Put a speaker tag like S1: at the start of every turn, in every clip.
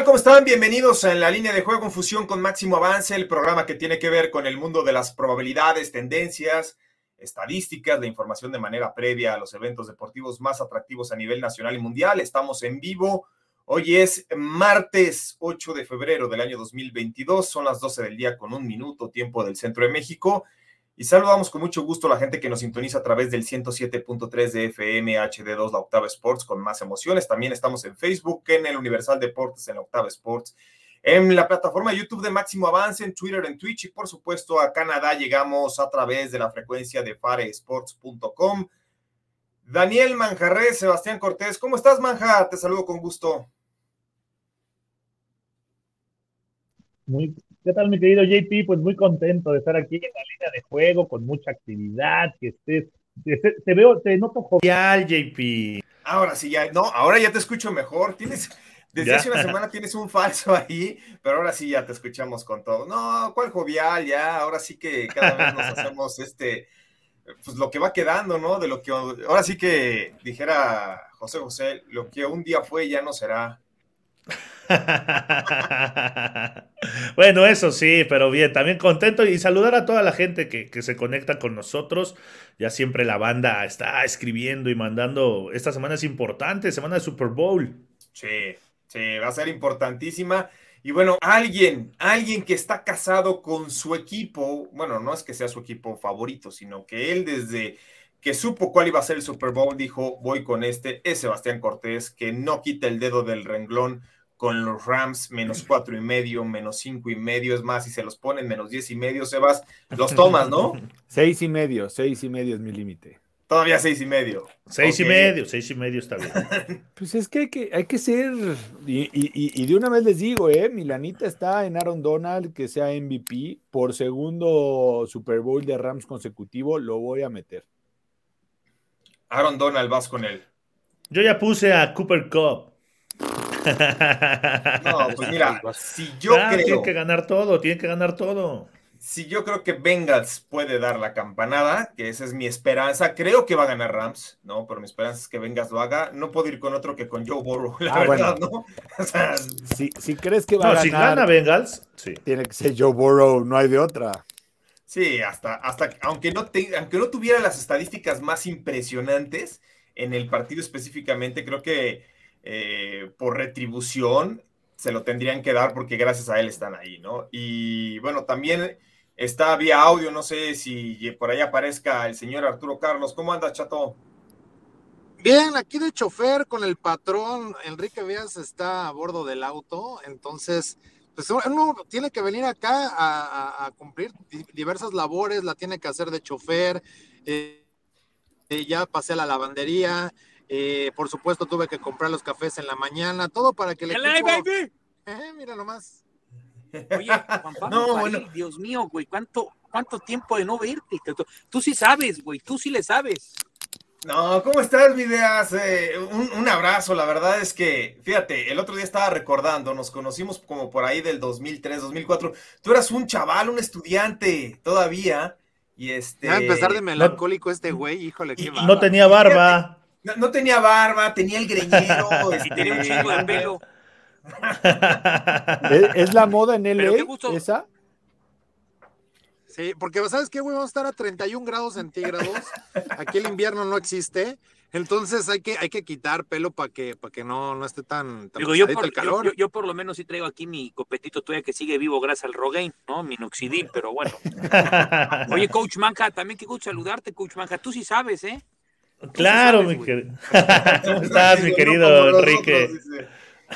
S1: Tal? ¿Cómo están? Bienvenidos En la línea de juego en fusión con Máximo Avance, el programa que tiene que ver con el mundo de las probabilidades, tendencias, estadísticas, la información de manera previa a los eventos deportivos más atractivos a nivel nacional y mundial. Estamos en vivo. Hoy es martes 8 de febrero del año 2022. Son las 12 del día con un minuto, tiempo del centro de México. Y saludamos con mucho gusto a la gente que nos sintoniza a través del 107.3 de FM HD2, la Octava Sports, con más emociones. También estamos en Facebook, en el Universal Deportes, en la Octava Sports, en la plataforma YouTube de Máximo Avance, en Twitter, en Twitch y por supuesto a Canadá llegamos a través de la frecuencia de faresports.com. Daniel Manjarres, Sebastián Cortés, ¿cómo estás, Manja? Te saludo con gusto.
S2: Muy, ¿Qué tal, mi querido JP? Pues muy contento de estar aquí en la línea de juego, con mucha actividad, que estés, te, veo, te noto jovial, JP.
S1: Ahora sí, ya, no, ahora ya te escucho mejor. Tienes, desde hace una semana tienes un falso ahí, pero ahora sí ya te escuchamos con todo. No, ¿cuál jovial? Ya, ahora sí que cada vez nos hacemos este, pues lo que va quedando, ¿no? De lo que, ahora sí que dijera José José, lo que un día fue ya no será.
S2: bueno, eso sí, pero bien, también contento y saludar a toda la gente que, que, se conecta con nosotros. Ya siempre la banda está escribiendo y mandando. Esta semana es importante, semana de Super Bowl.
S1: Sí, sí, va a ser importantísima. Y bueno, alguien, alguien que está casado con su equipo, bueno, no es que sea su equipo favorito, sino que él desde que supo cuál iba a ser el Super Bowl dijo, voy con este, es Sebastián Cortés, que no quita el dedo del renglón con los Rams menos cuatro y medio, menos cinco y medio, es más, si se los ponen menos diez y medio, Sebas, los tomas, ¿no?
S3: Seis y medio, seis y medio es mi límite.
S1: Todavía seis y medio.
S2: Seis y medio, seis y medio está bien.
S3: pues es que hay que, hay que ser, y, y, de una vez les digo, eh, Milanita está en Aaron Donald, que sea MVP, por segundo Super Bowl de Rams consecutivo, lo voy a meter.
S1: Aaron Donald, vas con él.
S2: Yo ya puse a Cooper Cup.
S1: No, pues mira, si yo creo.
S2: Tiene que ganar todo, tiene que ganar todo.
S1: Si yo creo que Bengals puede dar la campanada, que esa es mi esperanza, creo que va a ganar Rams, ¿no? Pero mi esperanza es que Bengals lo haga. No puedo ir con otro que con Joe Burrow, la ah, verdad, ¿no?
S3: O sea, si, si, crees que va a ganar.
S2: Si gana Bengals, sí.
S3: Tiene que ser Joe Burrow, no hay de otra.
S1: Sí, hasta, hasta aunque, no aunque no tuviera las estadísticas más impresionantes en el partido específicamente, creo que eh, por retribución se lo tendrían que dar porque gracias a él están ahí, ¿no? Y bueno, también está vía audio, no sé si por ahí aparezca el señor Arturo Carlos. ¿Cómo anda, chato?
S4: Bien, aquí de chofer con el patrón, Enrique Vías está a bordo del auto, entonces, pues uno tiene que venir acá a, cumplir diversas labores, la tiene que hacer de chofer, eh, ya pasé a la lavandería, eh, por supuesto, tuve que comprar los cafés en la mañana, todo para que le.
S5: baby!
S4: Eh, mira nomás.
S5: Oye, Juan Pablo, Dios mío, güey, ¿cuánto, ¿cuánto tiempo de no verte? Tú, sí sabes, güey, tú sí le sabes.
S1: No, ¿cómo estás, Videas? Eh, un, abrazo, la verdad es que, fíjate, el otro día estaba recordando, nos conocimos como por ahí del 2003, 2004. Tú eras un chaval, un estudiante todavía, y este...
S4: a empezar de melancólico este güey, híjole, qué
S2: y, No tenía barba.
S1: No, tenía barba, tenía el greñero.
S5: y tenía un chingo de pelo.
S3: ¿Es, la moda en LA esa?
S4: Sí, porque ¿sabes qué, güey? Vamos a estar a 31 grados centígrados. Aquí el invierno no existe. Entonces hay que, hay que quitar pelo para que, para que no, no esté tan,
S5: Digo, yo por, el calor. Yo, por lo menos sí traigo aquí mi copetito todavía que sigue vivo gracias al Rogaine, ¿no? Minoxidil, pero bueno. Oye, Coach Manja, también qué gusto saludarte, Coach Manja. Tú sí sabes, ¿eh?
S2: Claro, mi querido. ¿Cómo estás, mi querido Enrique?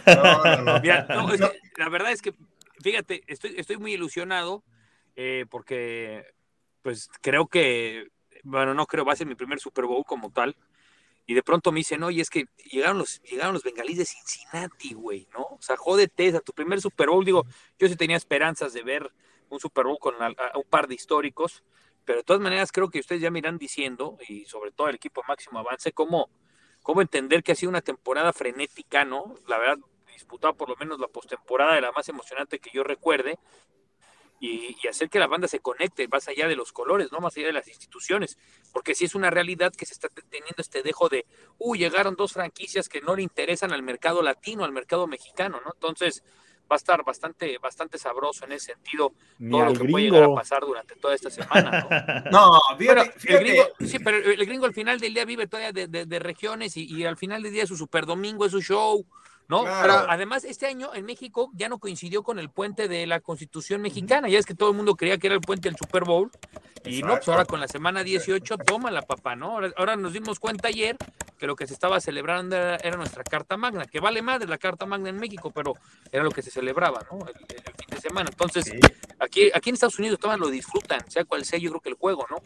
S5: la verdad es que, fíjate, estoy, estoy muy ilusionado eh, porque, pues creo que, bueno, no creo, va a ser mi primer Super Bowl como tal. y de pronto me dicen, oye, es que llegaron los, llegaron los bengalíes de Cincinnati, güey, ¿no? O sea, jódete, a tu primer Super Bowl, digo, yo sí tenía esperanzas de ver un Super Bowl con un par de históricos, pero de todas maneras creo que ustedes ya me irán diciendo, y sobre todo el equipo máximo avance, cómo, cómo entender que ha sido una temporada frenética, ¿no? La verdad, disputado por lo menos la postemporada de la más emocionante que yo recuerde, y, hacer que la banda se conecte más allá de los colores, no más allá de las instituciones, porque si es una realidad que se está teniendo este dejo de, uy, llegaron dos franquicias que no le interesan al mercado latino, al mercado mexicano, ¿no? Entonces va a estar bastante, bastante sabroso en ese sentido todo lo que puede llegar a pasar durante toda esta semana, ¿no?
S1: no, fíjate,
S5: El gringo, sí, pero el gringo al final del día vive todavía de, regiones y, y, al final del día es su super domingo, es su show, ¿no? Pero además, este año en México ya no coincidió con el puente de la Constitución mexicana. Ya es que todo el mundo creía que era el puente del Super Bowl. Y no, pues ahora con la semana 18, toma la papá, ¿no? Ahora, nos dimos cuenta ayer que lo que se estaba celebrando era, nuestra Carta Magna, que vale más de la Carta Magna en México, pero era lo que se celebraba, ¿no? El, fin de semana. Entonces, aquí, aquí en Estados Unidos todos lo disfrutan, sea cual sea, yo creo que el juego, ¿no?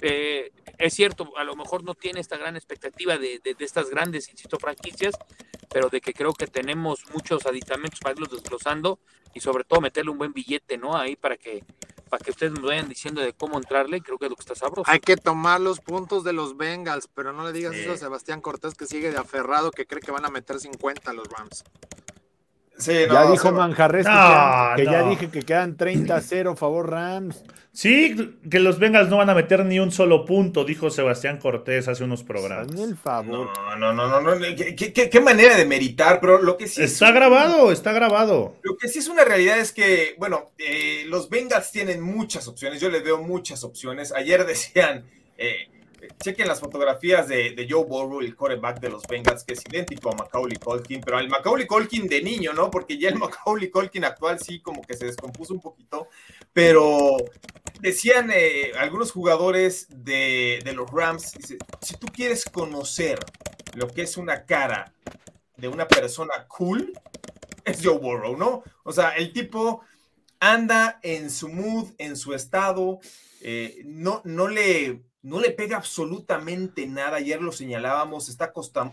S5: Eh, es cierto, a lo mejor no tiene esta gran expectativa de, de, de estas grandes, insisto, franquicias, pero de que creo que tenemos muchos aditamentos para irlos desglosando y sobre todo meterle un buen billete, ¿no? Ahí para que para que ustedes me vayan diciendo de cómo entrarle, creo que es lo que está sabroso.
S4: Hay que tomar los puntos de los Bengals, pero no le digas eso a Sebastián Cortés que sigue de aferrado que cree que van a meter 50 los Rams
S3: ya dijo Manjarres que, ya dije que quedan 30-0 favor Rams.
S2: Sí, que los Bengals no van a meter ni un solo punto, dijo Sebastián Cortés hace unos programas.
S3: el favor.
S1: No, no, no, no, ¿Qué, manera de meritar, pero lo que sí
S2: Está grabado, está grabado.
S1: Lo que sí es una realidad es que, bueno, eh, los Bengals tienen muchas opciones, yo les veo muchas opciones. Ayer decían, eh, chequen las fotografías de, Joe Burrow, el quarterback de los Bengals, que es idéntico a Macaulay Colkin, pero al Macaulay Colkin de niño, ¿no? Porque ya el Macaulay Colkin actual sí como que se descompuso un poquito, pero decían eh, algunos jugadores de, los Rams, si tú quieres conocer lo que es una cara de una persona cool, es Joe Burrow, ¿no? O sea, el tipo anda en su mood, en su estado, eh, no, no le no le pega absolutamente nada. Ayer lo señalábamos, está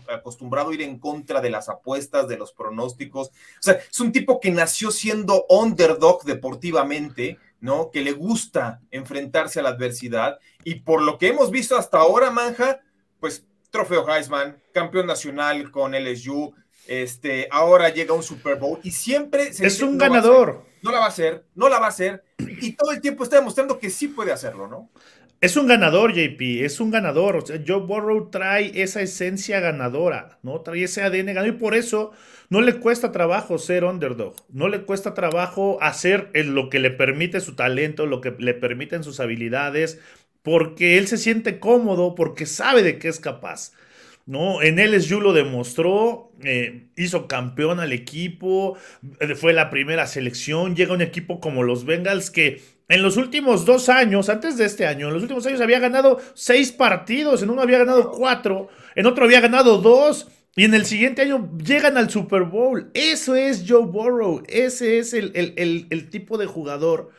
S1: acostumbrado a ir en contra de las apuestas, de los pronósticos. O sea, es un tipo que nació siendo underdog deportivamente, ¿no? Que le gusta enfrentarse a la adversidad. Y por lo que hemos visto hasta ahora, Manja, pues trofeo Heisman, campeón nacional con LSU. Este, ahora llega un Super Bowl y siempre
S2: es un ganador.
S1: no la va a hacer, no la va a hacer y todo el tiempo está demostrando que sí puede hacerlo, ¿no?
S2: Es un ganador, JP, es un ganador. Joe Burrow trae esa esencia ganadora, ¿no? Trae ese ADN ganador y por eso no le cuesta trabajo ser underdog. No le cuesta trabajo hacer lo que le permite su talento, lo que le permiten sus habilidades, porque él se siente cómodo, porque sabe de qué es capaz. ¿no? En LSU lo demostró, eh, hizo campeón al equipo, fue la primera selección, llega un equipo como los Bengals que en los últimos dos años, antes de este año, en los últimos años había ganado seis partidos, en uno había ganado cuatro, en otro había ganado dos, y en el siguiente año llegan al Super Bowl. Eso es Joe Burrow, ese es el, el tipo de jugador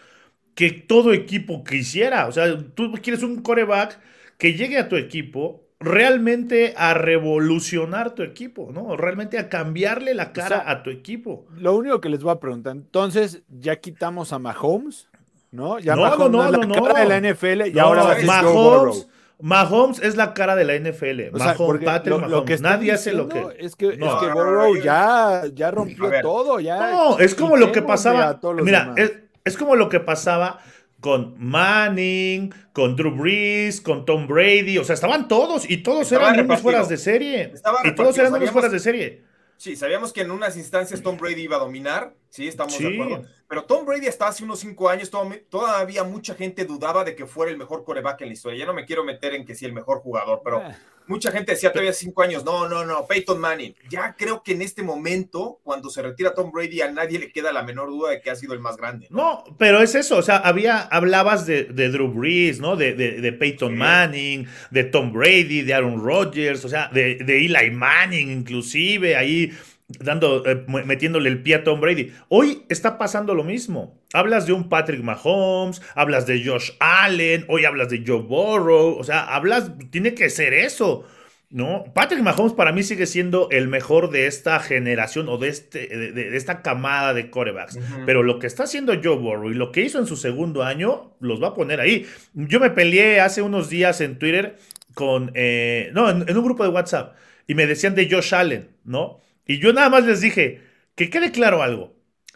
S2: que todo equipo quisiera. O sea, tú quieres un coreback que llegue a tu equipo realmente a revolucionar tu equipo, ¿no? Realmente a cambiarle la cara a tu equipo.
S3: Lo único que les voy a preguntar, entonces, ¿ya quitamos a Mahomes? ¿No? Ya
S2: no, Mahomes no, no,
S3: es la cara de la NFL y
S2: ahora va a Mahomes, Mahomes es la cara de la NFL. Mahomes, Patrick lo, que Nadie hace lo que.
S3: Es que, es que Burrow ya, ya rompió todo. Ya
S2: no, es como lo que pasaba. Mira, es, es como lo que pasaba con Manning, con Drew Brees, con Tom Brady, o sea, estaban todos y todos eran unos fueras de serie. y todos eran unos fueras de serie.
S1: Sí, sabíamos que en unas instancias Tom Brady iba a dominar, sí, estamos de acuerdo. Pero Tom Brady hasta hace unos cinco años todavía mucha gente dudaba de que fuera el mejor coreback en la historia. Ya no me quiero meter en que sí el mejor jugador, pero ah. mucha gente decía todavía cinco años, no, no, no, Peyton Manning. Ya creo que en este momento, cuando se retira Tom Brady, a nadie le queda la menor duda de que ha sido el más grande.
S2: No, pero es eso, o sea, había, hablabas de, Drew Brees, ¿no? De, de, Peyton Manning, de Tom Brady, de Aaron Rodgers, o sea, de, de Eli Manning inclusive, ahí dando, eh, metiéndole el pie a Tom Brady. Hoy está pasando lo mismo. Hablas de un Patrick Mahomes, hablas de Josh Allen, hoy hablas de Joe Burrow, o sea, hablas, tiene que ser eso. ¿no? Patrick Mahomes para mí sigue siendo el mejor de esta generación o de, este, de, esta camada de corebacks. Pero lo que está haciendo Joe Burrow y lo que hizo en su segundo año, los va a poner ahí. Yo me peleé hace unos días en Twitter con, eh, no, en, un grupo de WhatsApp y me decían de Josh Allen, ¿no? Y yo nada más les dije que quede claro algo.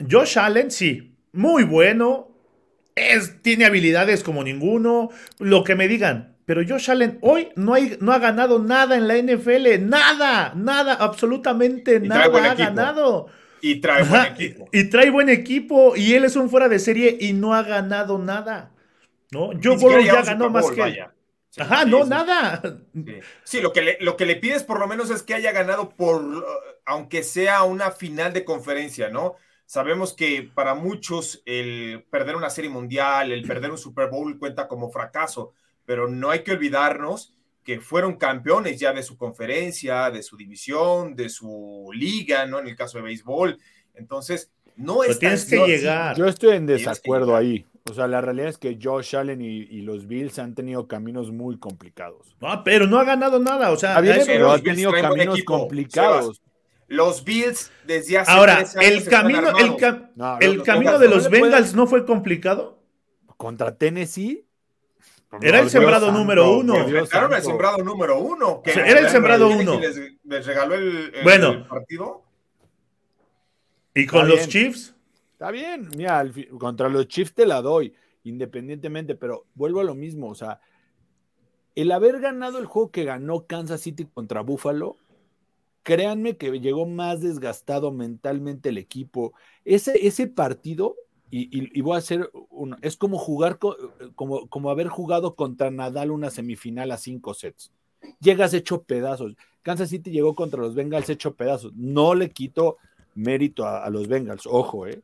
S2: Josh Allen, sí, muy bueno, es, tiene habilidades como ninguno, lo que me digan, pero Josh Allen hoy no, hay, no ha ganado nada en la NFL. Nada, nada, absolutamente nada ha ganado.
S1: Y trae buen equipo.
S2: Y, trae buen equipo. Y él es un fuera de serie y no ha ganado nada. ¿No? Joe Burrow ya ganó más que. Ajá, no, nada.
S1: Sí, lo, que le, lo que le pides por lo menos es que haya ganado por, aunque sea una final de conferencia, ¿no? Sabemos que para muchos el perder una serie mundial, el perder un Super Bowl cuenta como fracaso pero no hay que olvidarnos que fueron campeones ya de su conferencia, de su división, de su liga, ¿no? En el caso de béisbol. Entonces, no es...
S2: tienes que llegar.
S3: Yo estoy en desacuerdo ahí. O sea, la realidad es que Josh Allen y, los Bills han tenido caminos muy complicados.
S2: Ah, pero no ha ganado nada. O sea,
S3: pero han tenido caminos complicados.
S1: Los Bills desde hace
S2: Ahora, el camino, el, el camino de los Bengals no fue complicado.
S3: Contra Tennessee
S2: era el sembrado número uno.
S1: Era el sembrado número uno.
S2: era el sembrado uno.
S1: Les, regaló el,
S2: bueno,
S1: partido.
S2: ¿Y con los Chiefs?
S3: Está bien, mira, contra los Chiefs te la doy, independientemente, pero vuelvo a lo mismo, o sea, el haber ganado el juego que ganó Kansas City contra Buffalo, créanme que llegó más desgastado mentalmente el equipo. Ese, ese partido y, voy a hacer uno. Es como jugar, como, como haber jugado contra Nadal una semifinal a cinco sets. Llegas hecho pedazos. Kansas City llegó contra los Bengals hecho pedazos. No le quito mérito a, los Bengals, ojo, ¿eh?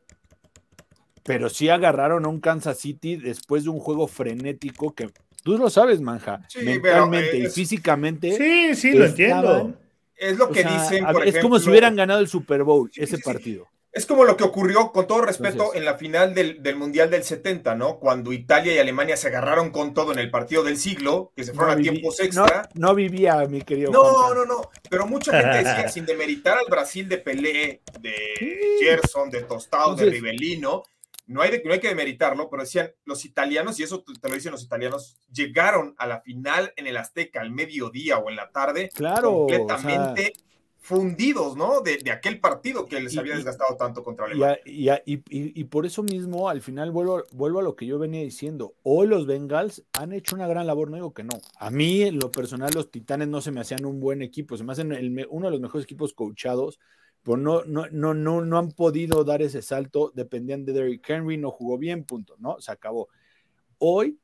S3: Pero sí agarraron a un Kansas City después de un juego frenético que tú lo sabes, Manja, mentalmente y físicamente.
S2: Sí, sí, lo entiendo.
S1: Es lo que dicen.
S3: es como si hubieran ganado el Super Bowl, ese partido.
S1: Es como lo que ocurrió, con todo respeto, en la final del, Mundial del 70, ¿no? Cuando Italia y Alemania se agarraron con todo en el partido del siglo, que se fueron a tiempos extra.
S3: No, vivía, mi querido.
S1: No, no, no. Pero mucha gente decía, sin demeritar al Brasil de Pelé, de Gerson, de Tostado, de Rivellino, no hay, no hay que demeritarlo, pero decían los italianos, y eso te lo dicen los italianos, llegaron a la final en el Azteca al mediodía o en la tarde,
S3: claro,
S1: completamente fundidos, ¿no? De, aquel partido que les había desgastado tanto contra Alemania.
S3: Y, y, y, por eso mismo, al final vuelvo, vuelvo a lo que yo venía diciendo. Hoy los Bengals han hecho una gran labor, no digo que no. A mí, en lo personal, los Titanes no se me hacían un buen equipo, se me hacen uno de los mejores equipos coachados, pero no, no, no, no, no han podido dar ese salto, dependían de Derrick Henry, no jugó bien, punto, ¿no? Se acabó. Hoy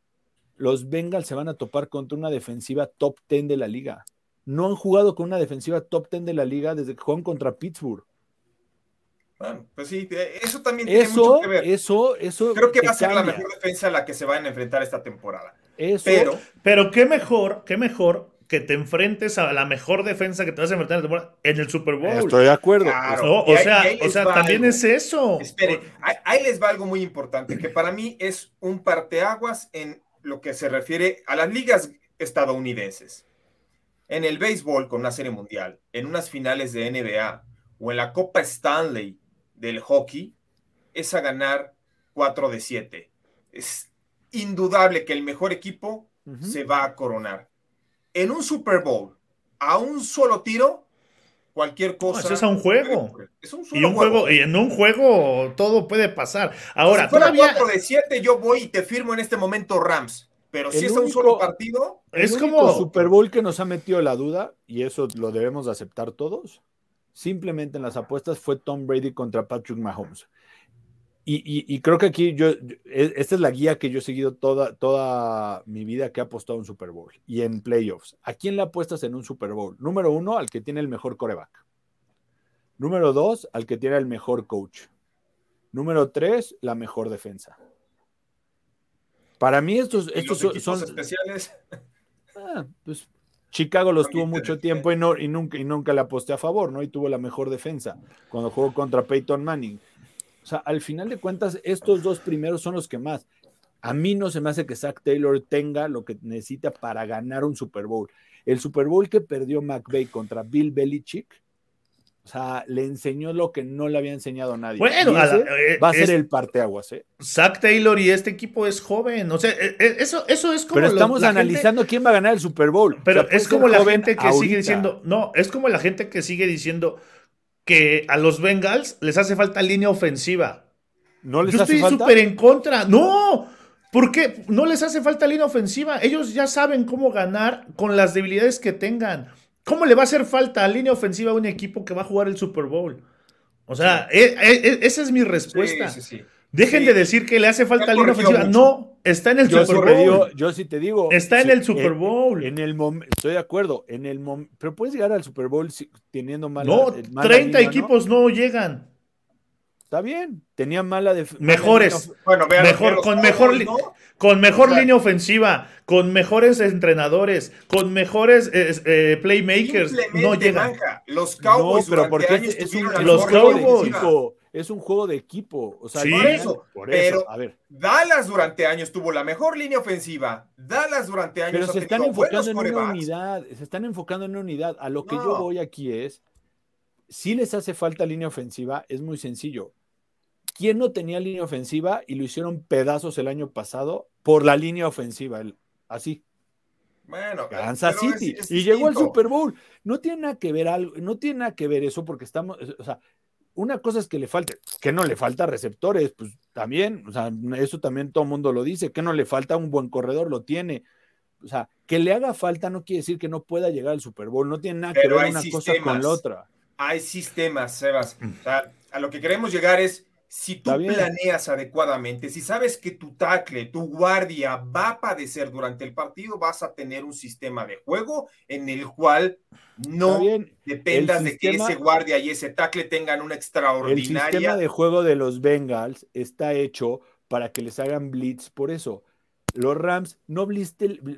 S3: los Bengals se van a topar contra una defensiva top 10 de la liga no han jugado con una defensiva top 10 de la liga desde que juegan contra Pittsburgh.
S1: Bueno, pues sí, eh, eso también tiene mucho que ver.
S3: Eso, eso.
S1: Creo que va a ser la mejor defensa a la que se van a enfrentar esta temporada.
S2: Eso. Pero, pero qué mejor, qué mejor que te enfrentes a la mejor defensa que te vas a enfrentar en el Super Bowl.
S3: Estoy de acuerdo.
S2: o sea, o sea también es eso.
S1: Espere, ahí, les va algo muy importante, que para mí es un parteaguas en lo que se refiere a las ligas estadounidenses en el béisbol con una serie mundial, en unas finales de NBA o en la Copa Stanley del hockey, es a ganar 4 de 7. Es indudable que el mejor equipo se va a coronar. En un Super Bowl, a un solo tiro, cualquier cosa.
S2: eso es a un juego. Es un solo y un juego. Y en un juego todo puede pasar. Ahora, si fuera
S1: 4 de 7, yo voy y te firmo en este momento Rams. Pero si es un solo partido.
S3: Es como Super Bowl que nos ha metido la duda, y eso lo debemos aceptar todos. Simplemente en las apuestas fue Tom Brady contra Patrick Mahomes. Y, creo que aquí yo, e, esta es la guía que yo he seguido toda, toda mi vida que he apostado en Super Bowl y en playoffs. ¿A quién le apuestas en un Super Bowl? Número uno, al que tiene el mejor coreback. Número dos, al que tiene el mejor coach. Número tres, la mejor defensa. Para mí estos, estos son,
S1: especiales.
S3: Ah, pues Chicago los tuvo mucho tiempo y, no, y, nunca, y nunca le aposté a favor, ¿no? Y tuvo la mejor defensa cuando jugó contra Peyton Manning. O sea, al final de cuentas, estos dos primeros son los que más. A mí no se me hace que Zach Taylor tenga lo que necesita para ganar un Super Bowl. El Super Bowl que perdió McVay contra Bill Belichick, o sea, le enseñó lo que no le había enseñado a nadie.
S2: Bueno,
S3: eh, va a ser el parteaguas, ¿eh?
S2: Zach Taylor y este equipo es joven. O sea, eh, eh, eso, eso es como.
S3: Pero estamos analizando quién va a ganar el Super Bowl.
S2: Pero es como la gente que sigue diciendo. No, es como la gente que sigue diciendo que a los Bengals les hace falta línea ofensiva.
S3: No les
S2: Yo
S3: hace
S2: estoy súper en contra. No, ¿Por qué? No les hace falta línea ofensiva. Ellos ya saben cómo ganar con las debilidades que tengan. ¿Cómo le va a hacer falta a línea ofensiva a un equipo que va a jugar el Super Bowl? O sea, e, e, e, esa es mi respuesta. Dejen de decir que le hace falta línea ofensiva. No, está en el Super Bowl.
S3: yo sí te digo.
S2: Está en el Super Bowl.
S3: En, el estoy de acuerdo. En el pero puedes llegar al Super Bowl teniendo mala.
S2: No, 30 equipos ¿no? llegan.
S3: Está bien, tenía mala de
S2: mejores, bueno, mejor con mejor con mejor línea ofensiva, con mejores entrenadores, con mejores eh, eh, playmakers, no llegan.
S1: Los Cowboys
S3: no, pero porque es, un, los Cowboys es un juego de equipo, o sea,
S1: sí. por eso, pero a ver. Dallas durante años tuvo la mejor línea ofensiva. Dallas durante años
S3: Pero se están enfocando en una unidad, se están enfocando en una unidad. A lo que yo voy aquí es si les hace falta línea ofensiva, es muy sencillo ¿Quién no tenía línea ofensiva y lo hicieron pedazos el año pasado por la línea ofensiva? así.
S1: Bueno,
S3: Kansas City. y llegó al Super Bowl. No tiene nada que ver algo, no tiene nada que ver eso porque estamos, o sea, una cosa es que le falte, que no le falta receptores, pues también, o sea, eso también todo el mundo lo dice, que no le falta un buen corredor, lo tiene. O sea, que le haga falta no quiere decir que no pueda llegar al Super Bowl, no tiene nada que ver una cosa con la otra.
S1: Hay sistemas, Sebas. O sea, a lo que queremos llegar es si tú planeas adecuadamente, si sabes que tu tackle, tu guardia va a padecer durante el partido, vas a tener un sistema de juego en el cual no dependas de que ese guardia y ese tackle tengan una extraordinaria.
S3: El sistema de juego de los Bengals está hecho para que les hagan blitz, por eso. Los Rams no,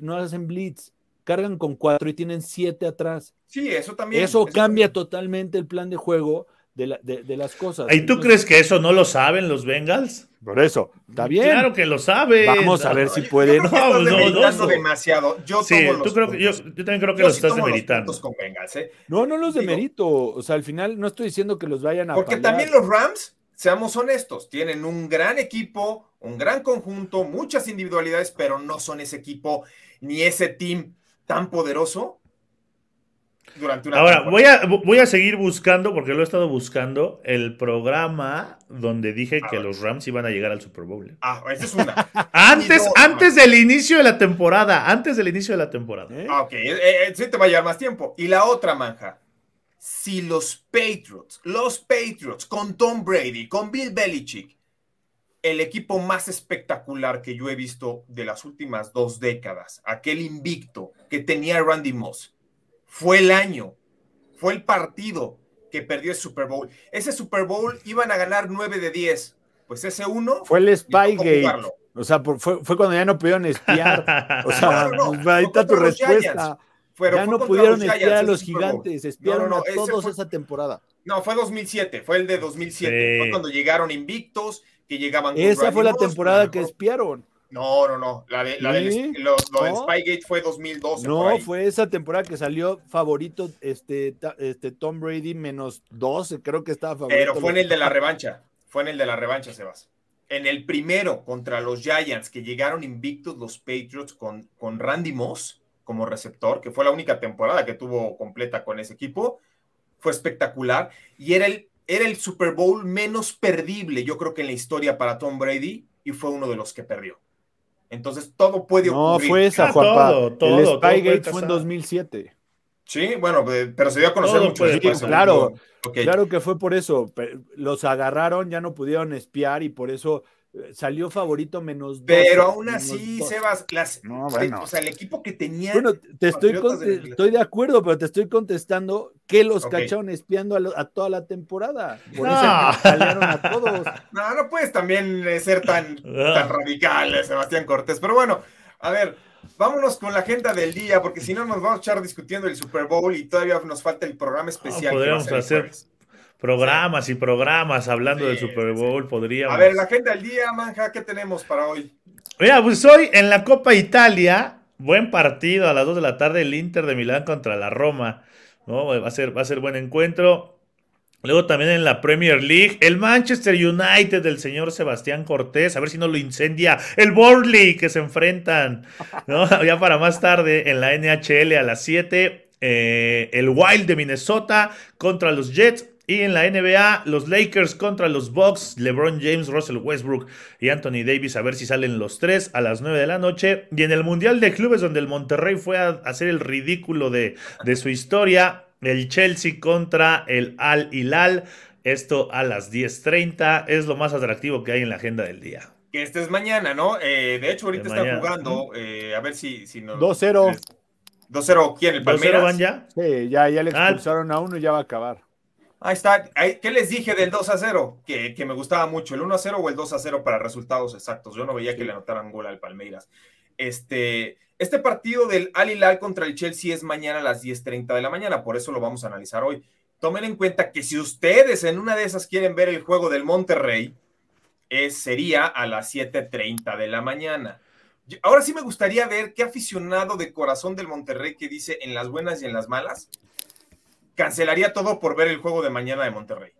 S3: no hacen blitz, cargan con cuatro y tienen siete atrás.
S1: Sí, eso también.
S3: Eso, cambia totalmente el plan de juego de, las cosas.
S2: ¿Y tú crees que eso no lo saben los Bengals?
S3: Por eso, está bien.
S2: Claro que lo saben.
S3: Vamos a ver si pueden.
S1: No, no, no, demasiado. Yo,
S2: sí, tú creo que, yo, yo, también creo que lo estás demeritando.
S1: ¿eh?
S3: No, no los demerito. O sea, al final no estoy diciendo que los vayan a.
S1: Porque también los Rams, seamos honestos, tienen un gran equipo, un gran conjunto, muchas individualidades, pero no son ese equipo ni ese team tan poderoso
S2: Ahora, voy a, voy a seguir buscando, porque lo he estado buscando, el programa donde dije que los Rams iban a llegar al Super Bowl. ¿eh?
S1: Ah, esa es una.
S2: antes, antes del inicio de la temporada. Antes del inicio de la temporada.
S1: ¿Eh? Ah, ok. Eh, sí te va a llevar más tiempo. Y la otra manja. Si los Patriots, los Patriots, con Tom Brady, con Bill Belichick, el equipo más espectacular que yo he visto de las últimas dos décadas, aquel invicto que tenía Randy Moss fue el año, fue el partido que perdió el Super Bowl. Ese Super Bowl iban a ganar 9 de 10. Pues ese uno.
S3: Fue el Spygate. O sea, fue, cuando ya no pudieron espiar. O sea, pues, ahí está tu respuesta. ya no pudieron espiar a los gigantes, espiaron a todos esa temporada.
S1: No, fue 2007, fue el de 2007. Fue cuando llegaron invictos, que llegaban.
S3: Esa fue la temporada que espiaron.
S1: No, no, no. La, de, la del, lo, Spygate fue 2012.
S3: No, fue esa temporada que salió favorito este, este Tom Brady menos 12, creo que estaba favorito.
S1: Pero fue en el de la revancha. Fue en el de la revancha, Sebas. En el primero contra los Giants, que llegaron invictos los Patriots con, con Randy Moss como receptor, que fue la única temporada que tuvo completa con ese equipo, fue espectacular. Y era el, era el Super Bowl menos perdible, yo creo que en la historia para Tom Brady, y fue uno de los que perdió. Entonces todo puede ocurrir.
S3: No fue esa, ah, Juanpa. Todo, todo, el Spygate fue en 2007.
S1: Sí, bueno, pero se dio a conocer mucho
S3: Claro, claro que fue por eso. Los agarraron, ya no pudieron espiar y por eso eh, salió favorito menos dos.
S1: Pero aún así, Sebas, las, o sea, el equipo que tenía.
S3: Bueno, te estoy, estoy de acuerdo, pero te estoy contestando que los cacharon espiando a, toda la temporada. Por eso salieron a todos.
S1: No, no puedes también eh, ser tan, ah. tan radical, eh, Sebastián Cortés. Pero bueno, a ver, vámonos con la agenda del día, porque si no nos vamos a echar discutiendo el Super Bowl y todavía nos falta el programa especial.
S2: podríamos hacer programas y programas hablando del Super Bowl, podríamos.
S1: A ver, la agenda del día, Manja, ¿qué tenemos para hoy?
S2: Mira, pues hoy en la Copa Italia, buen partido a las 2 de la tarde, el Inter de Milán contra la Roma. ¿no? Va, a ser, va a ser buen encuentro. Luego también en la Premier League, el Manchester United del señor Sebastián Cortés, a ver si no lo incendia, el Burnley que se enfrentan, ¿no? ya para más tarde en la NHL a las 7, eh, el Wild de Minnesota contra los Jets, y en la NBA, los Lakers contra los Bucks, LeBron James, Russell Westbrook y Anthony Davis, a ver si salen los tres a las 9 de la noche. Y en el Mundial de Clubes, donde el Monterrey fue a hacer el ridículo de, de su historia, el Chelsea contra el Al Hilal. Esto a las 10.30 es lo más atractivo que hay en la agenda del día.
S1: Que este es mañana, ¿no? Eh, de hecho, ahorita están jugando. Eh, a ver si, si no.
S3: 2-0.
S1: 2-0, ¿quién? ¿El Palmeiras? ¿2-0
S2: van ya?
S3: Sí, ya, ya le ah. expulsaron a uno y ya va a acabar.
S1: Ahí está. ¿Qué les dije del 2 a 0? Que, me gustaba mucho, el 1 a 0 o el 2 a 0 para resultados exactos. Yo no veía que le anotaran gol al Palmeiras. Este, este partido del Al Hilal contra el Chelsea es mañana a las 10:30 de la mañana, por eso lo vamos a analizar hoy. Tomen en cuenta que si ustedes en una de esas quieren ver el juego del Monterrey, es, sería a las 7:30 de la mañana. Ahora sí me gustaría ver qué aficionado de corazón del Monterrey que dice en las buenas y en las malas cancelaría todo por ver el juego de mañana de Monterrey.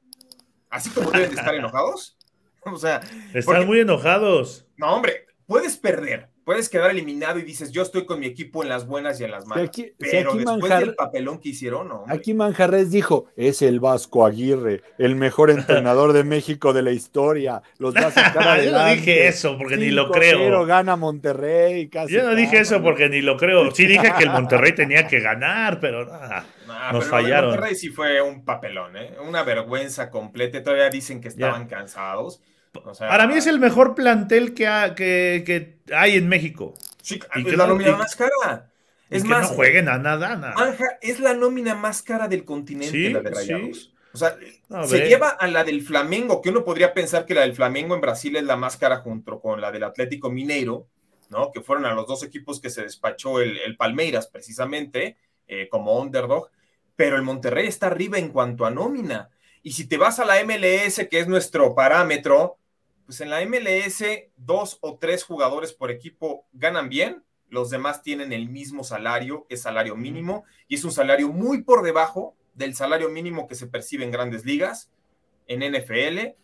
S1: Así como deben de estar enojados. O sea,
S2: están muy enojados.
S1: No, hombre, puedes perder, puedes quedar eliminado y dices, yo estoy con mi equipo en las buenas y en las malas. pero después del papelón que hicieron, no.
S3: Aquí Manjarres dijo, es el Vasco Aguirre, el mejor entrenador de México de la historia. Los va a sacar adelante.
S2: Yo no dije eso porque ni lo creo.
S3: gana Monterrey.
S2: Yo no dije eso porque ni lo creo. Sí dije que el Monterrey tenía que ganar, pero nada. Nos fallaron.
S1: Monterrey sí fue un papelón, ¿eh? una vergüenza completa. Todavía dicen que estaban cansados.
S2: Para mí es el mejor plantel que, que, hay en México.
S1: Sí, es la nómina más cara.
S2: Es que más, no jueguen a nada, nada.
S1: es la nómina más cara del continente, la de Rayados. O sea, se lleva a la del Flamengo, que uno podría pensar que la del Flamengo en Brasil es la más cara junto con la del Atlético Mineiro, ¿no? Que fueron a los dos equipos que se despachó el, Palmeiras, precisamente, eh, como underdog pero el Monterrey está arriba en cuanto a nómina. Y si te vas a la MLS, que es nuestro parámetro, pues en la MLS dos o tres jugadores por equipo ganan bien, los demás tienen el mismo salario, es salario mínimo, y es un salario muy por debajo del salario mínimo que se percibe en grandes ligas, en NFL,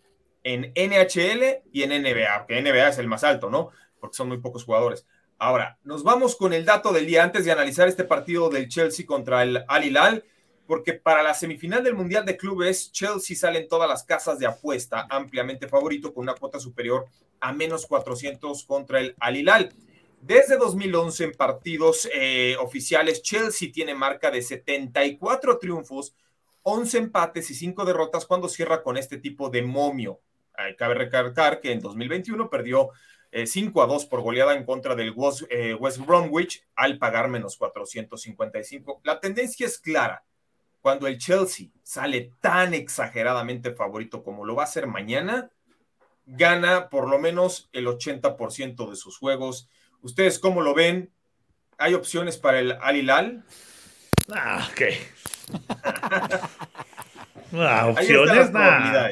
S1: en NHL y en NBA, que NBA es el más alto, ¿no? Porque son muy pocos jugadores. Ahora, nos vamos con el dato del día antes de analizar este partido del Chelsea contra el Al Hilal porque para la semifinal del Mundial de Clubes, Chelsea sale en todas las casas de apuesta ampliamente favorito con una cuota superior a menos 400 contra el Al Hilal. Desde 2011 en partidos eh, oficiales, Chelsea tiene marca de 74 triunfos, 11 empates y 5 derrotas cuando cierra con este tipo de momio. cabe recalcar que en 2021 perdió 5 eh, a 2 por goleada en contra del West, eh, West Bromwich al pagar menos 455. La tendencia es clara cuando el Chelsea sale tan exageradamente favorito como lo va a hacer mañana, gana por lo menos el 80% de sus juegos. ¿Ustedes cómo lo ven? ¿Hay opciones para el Al Hilal?
S2: Ah, ok. ah, opciones, nada.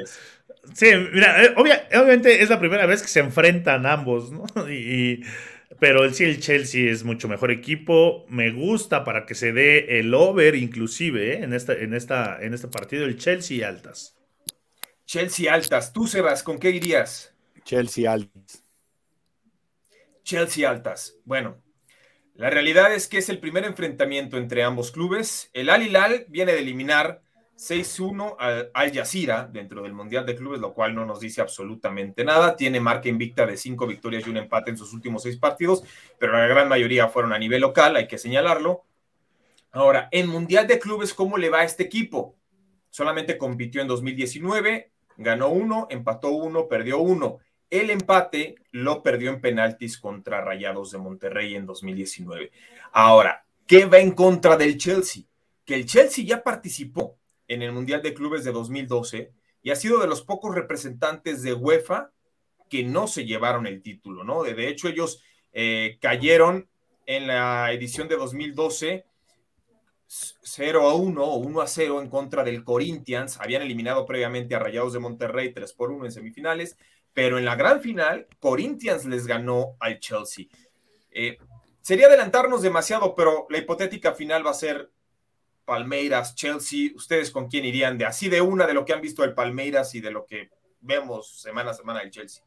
S2: Sí, mira, eh, obviamente es la primera vez que se enfrentan ambos, ¿no? y pero el sí, el Chelsea es mucho mejor equipo. Me gusta para que se dé el over, inclusive, ¿eh? en, esta, en, esta, en este partido, el Chelsea altas.
S1: Chelsea altas. ¿Tú, Sebas, con qué irías?
S3: Chelsea altas.
S1: Chelsea altas. Bueno, la realidad es que es el primer enfrentamiento entre ambos clubes. El Al Hilal viene de eliminar 6-1 al, al Jazeera dentro del Mundial de Clubes, lo cual no nos dice absolutamente nada. Tiene marca invicta de cinco victorias y un empate en sus últimos seis partidos, pero la gran mayoría fueron a nivel local, hay que señalarlo. Ahora, en Mundial de Clubes, ¿cómo le va a este equipo? Solamente compitió en 2019, ganó uno, empató uno, perdió uno. El empate lo perdió en penaltis contra Rayados de Monterrey en 2019. Ahora, ¿qué va en contra del Chelsea? Que el Chelsea ya participó en el Mundial de Clubes de 2012 y ha sido de los pocos representantes de UEFA que no se llevaron el título, ¿no? De, hecho, ellos eh, cayeron en la edición de 2012 0 a 1 o 1 a 0 en contra del Corinthians. Habían eliminado previamente a Rayados de Monterrey 3 por 1 en semifinales. pero en la gran final, Corinthians les ganó al Chelsea. Eh, sería adelantarnos demasiado, pero la hipotética final va a ser Palmeiras, Chelsea. ¿Ustedes con quién irían de así de una de lo que han visto el Palmeiras y de lo que vemos semana a semana del Chelsea?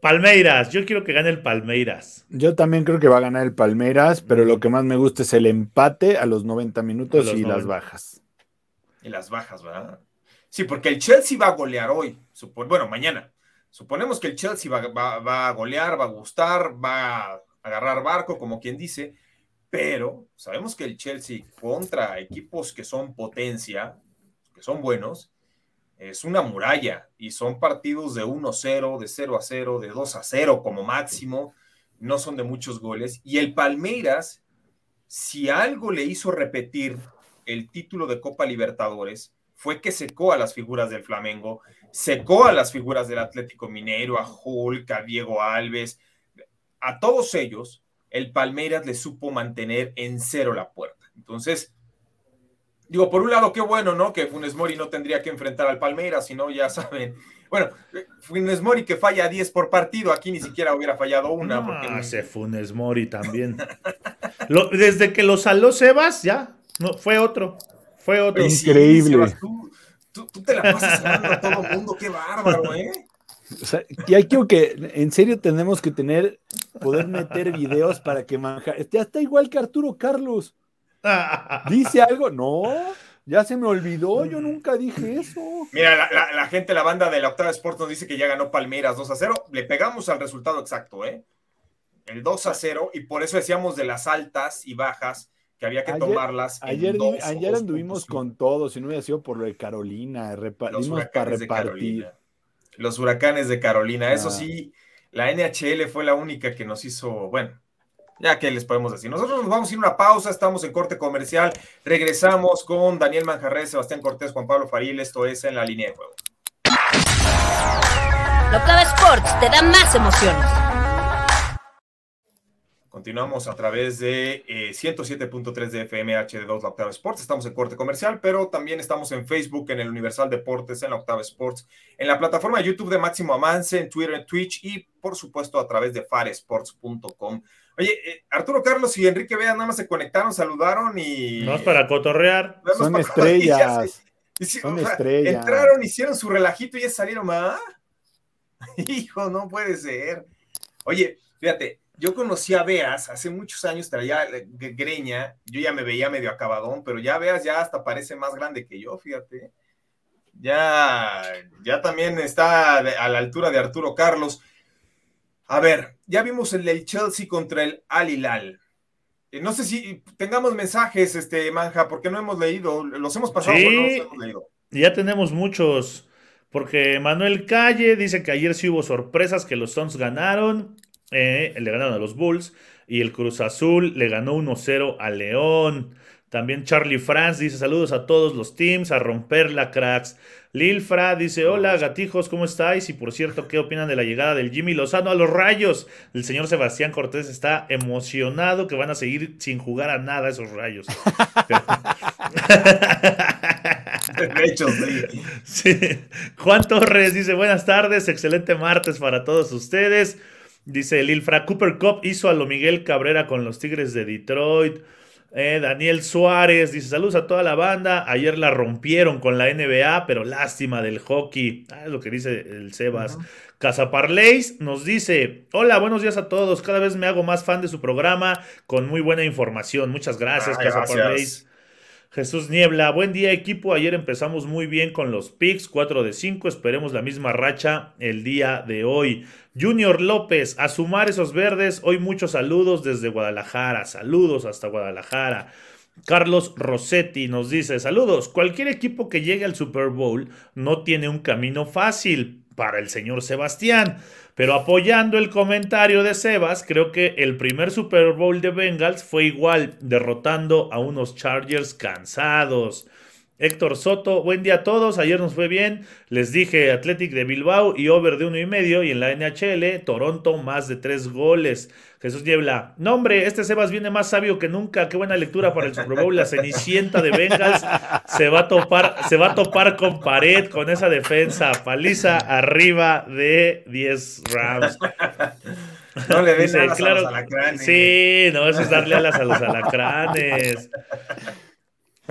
S2: Palmeiras, yo quiero que gane el Palmeiras.
S3: Yo también creo que va a ganar el Palmeiras, pero lo que más me gusta es el empate a los 90 minutos y las bajas.
S1: Y las bajas, ¿verdad? Sí, porque el Chelsea va a golear hoy, bueno, mañana. Suponemos que el Chelsea va, a golear, va a gustar, va a agarrar barco, como quien dice, pero sabemos que el Chelsea contra equipos que son potencia, que son buenos, es una muralla y son partidos de 1-0, de 0 a 0, de 2 a 0 como máximo, no son de muchos goles. Y el Palmeiras, si algo le hizo repetir el título de Copa Libertadores, fue que secó a las figuras del Flamengo, secó a las figuras del Atlético Mineiro, a Hulk, a Diego Alves, a todos ellos, el Palmeiras le supo mantener en cero la puerta. Entonces, digo, por un lado, qué bueno, ¿no? Que Funes Mori no tendría que enfrentar al Palmeiras, sino ya saben. Bueno, Funes Mori que falla 10 por partido, aquí ni siquiera hubiera fallado una.
S2: No, porque ese Funes Mori también. desde que lo saló Sebas, ya, no, fue otro. Fue otro.
S3: Increíble.
S1: tú, te la pasas a todo el mundo, qué bárbaro, ¿eh?
S3: O sea, y hay que, en serio tenemos que tener, poder meter videos para que manja. Ya está igual que Arturo Carlos. ¿Dice algo? No, ya se me olvidó, yo nunca dije eso.
S1: Mira, la, gente, la banda de la Octava Sport nos dice que ya ganó Palmeiras 2 a 0. Le pegamos al resultado exacto, ¿eh? El 2 a 0, y por eso decíamos de las altas y bajas que había que tomarlas.
S3: Ayer, ayer anduvimos con todo, si no hubiera sido por lo de Carolina, repartimos para repartir.
S1: Los huracanes de Carolina, eso ah. sí, la NHL fue la única que nos hizo, bueno, ya que les podemos decir. Nosotros nos vamos a ir a una pausa, estamos en corte comercial, regresamos con Daniel Manjarres, Sebastián Cortés, Juan Pablo Faril, esto es en la línea de juego.
S6: Locava Sports te da más emociones.
S1: Continuamos a través de 107.3 eh, de FM HD2 La Octava Sports. Estamos en corte comercial, pero también estamos en Facebook, en el Universal Deportes, en La Octava Sports, en la plataforma de YouTube de Máximo Avance, en Twitter, en Twitch y, por supuesto, a través de faresports.com. Oye, eh, Arturo Carlos y Enrique Vea nada más se conectaron, saludaron y.
S2: No es para cotorrear.
S3: Son estrellas. Son estrellas.
S1: Entraron, hicieron su relajito y ya salieron más. Hijo, no puede ser. Oye, fíjate, yo conocí a Beas hace muchos años, traía greña, yo ya me veía medio acabadón, pero ya Beas ya hasta parece más grande que yo, fíjate. Ya, ya también está a la altura de Arturo Carlos. A ver, ya vimos el del Chelsea contra el Al Hilal. Eh, no sé si tengamos mensajes, este Manja, porque no hemos leído, los hemos pasado, pero no los hemos leído.
S2: Ya tenemos muchos, porque Manuel Calle dice que ayer sí hubo sorpresas, que los Suns ganaron, eh, le ganaron a los Bulls, y el Cruz Azul le ganó 1-0 a León. También Charlie Franz dice saludos a todos los teams, a romper la cracks. Lilfra dice hola gatijos, ¿cómo estáis? Y por cierto, ¿qué opinan de la llegada del Jimmy Lozano a los rayos? El señor Sebastián Cortés está emocionado que van a seguir sin jugar a nada esos rayos.
S1: de hecho,
S2: sí. Juan Torres dice buenas tardes, excelente martes para todos ustedes. Dice Lilfra, Cooper Cup hizo a lo Miguel Cabrera con los Tigres de Detroit. Eh, Daniel Suárez dice: Saludos a toda la banda. Ayer la rompieron con la NBA, pero lástima del hockey. Ah, es lo que dice el Sebas. Casaparleis nos dice: Hola, buenos días a todos. Cada vez me hago más fan de su programa con muy buena información. Muchas gracias, Casaparleis. Jesús Niebla, buen día equipo. Ayer empezamos muy bien con los picks, 4 de 5. Esperemos la misma racha el día de hoy. Junior López, a sumar esos verdes. Hoy muchos saludos desde Guadalajara. Saludos hasta Guadalajara. Carlos Rossetti nos dice, saludos, cualquier equipo que llegue al Super Bowl no tiene un camino fácil para el señor Sebastián. Pero apoyando el comentario de Sebas, creo que el primer Super Bowl de Bengals fue igual, derrotando a unos Chargers cansados. Héctor Soto, buen día a todos. Ayer nos fue bien. Les dije Athletic de Bilbao y over de uno y medio. Y en la NHL, Toronto, más de tres goles. Jesús Niebla, no hombre, este Sebas viene más sabio que nunca. Qué buena lectura para el Super Bowl. La cenicienta de Bengals se va a topar, se va a topar con pared con esa defensa. Paliza arriba de 10 Rams.
S1: No le den alas a los alacranes.
S2: Sí, no, eso es darle alas a los alacranes.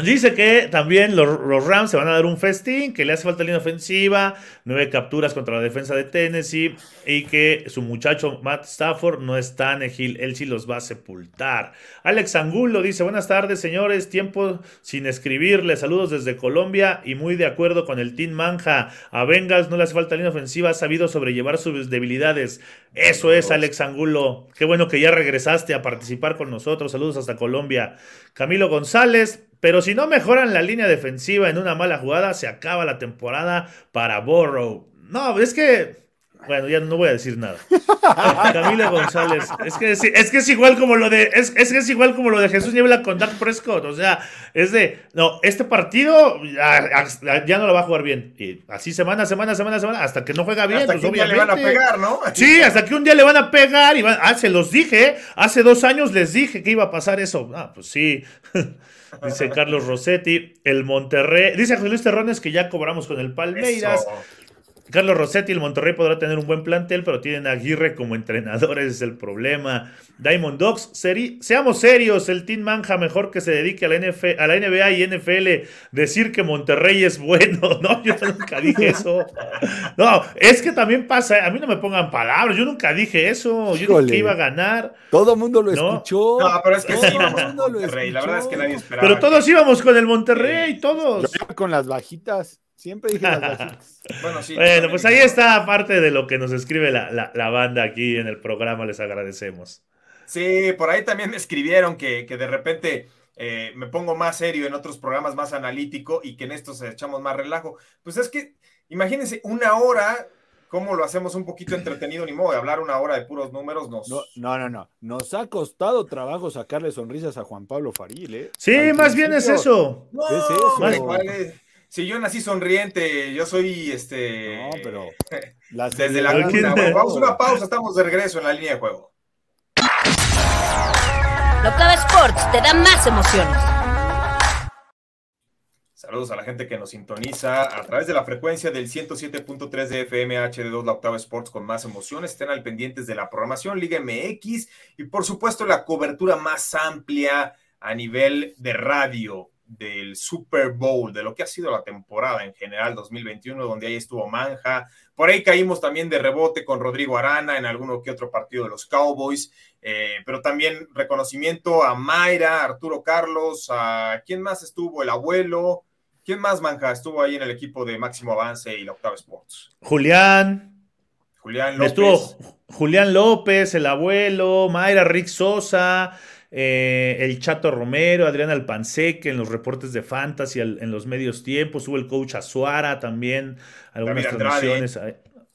S2: Dice que también los, Rams se van a dar un festín, que le hace falta línea ofensiva, nueve capturas contra la defensa de Tennessee y que su muchacho Matt Stafford no está en Hill, él sí los va a sepultar. Alex Angulo dice, buenas tardes señores, tiempo sin escribirle, saludos desde Colombia y muy de acuerdo con el Team Manja. A Bengals no le hace falta línea ofensiva, ha sabido sobrellevar sus debilidades. Eso es Alex Angulo, qué bueno que ya regresaste a participar con nosotros, saludos hasta Colombia. Camilo González, pero si no mejoran la línea defensiva en una mala jugada, se acaba la temporada para Borrow. No, es que. Bueno, ya no voy a decir nada. Camila González. Es que es, que es igual como lo de. Es, es, que es igual como lo de Jesús Niebla con Dak Prescott. O sea, es de. No, este partido ya, no lo va a jugar bien. Y así semana, semana, semana, semana, hasta que no juega bien.
S1: Hasta
S2: pues,
S1: que un día le van a pegar, ¿no?
S2: Sí, hasta que un día le van a pegar. Y ah, se los dije. Hace dos años les dije que iba a pasar eso. Ah, pues sí. Dice Carlos Rossetti, el Monterrey. Dice José Luis Terrones que ya cobramos con el Palmeiras. Carlos Rossetti, el Monterrey podrá tener un buen plantel, pero tienen a Aguirre como entrenador, ese es el problema. Diamond Dogs, seamos serios, el Team Manja mejor que se dedique a la, a la NBA y NFL decir que Monterrey es bueno. No, yo nunca dije eso. No, es que también pasa, a mí no me pongan palabras, yo nunca dije eso, yo dije que iba a ganar.
S3: Todo el mundo lo escuchó.
S1: No, pero es que sí íbamos con Monterrey, la verdad es que nadie esperaba.
S2: Pero todos íbamos con el Monterrey, todos.
S3: Yo con las bajitas. Siempre dije las bajitas.
S2: bueno, sí, bueno pues ahí está parte de lo que nos escribe la, la, banda aquí en el programa. Les agradecemos.
S1: Sí, por ahí también me escribieron que, que de repente eh, me pongo más serio en otros programas más analítico y que en estos echamos más relajo. Pues es que, imagínense, una hora, ¿cómo lo hacemos un poquito entretenido? Ni modo de hablar una hora de puros números. Nos...
S3: No, no, no, no. Nos ha costado trabajo sacarle sonrisas a Juan Pablo Faril, ¿eh?
S2: Sí, más bien es eso.
S1: No, ¿Qué es eso? Si yo nací sonriente, yo soy este.
S3: No, pero.
S1: desde la vamos a una pausa, estamos de regreso en la línea de juego.
S6: Locava Sports te da más emociones.
S1: Saludos a la gente que nos sintoniza a través de la frecuencia del 107.3 de FM HD2 La Octava Sports con más emociones. Estén al pendientes de la programación Liga MX y por supuesto la cobertura más amplia a nivel de radio del Super Bowl, de lo que ha sido la temporada en general 2021, donde ahí estuvo Manja. Por ahí caímos también de rebote con Rodrigo Arana en alguno que otro partido de los Cowboys, eh, pero también reconocimiento a Mayra, Arturo Carlos, a quién más estuvo, el abuelo, quién más Manja estuvo ahí en el equipo de Máximo Avance y la Octava Sports.
S2: Julián.
S1: Julián López.
S2: Estuvo Julián López, el abuelo, Mayra Rick Sosa. Eh, el Chato Romero, Adrián Alpanseque en los reportes de Fantasy en los medios tiempos, hubo el coach Azuara también, algunas transmisiones.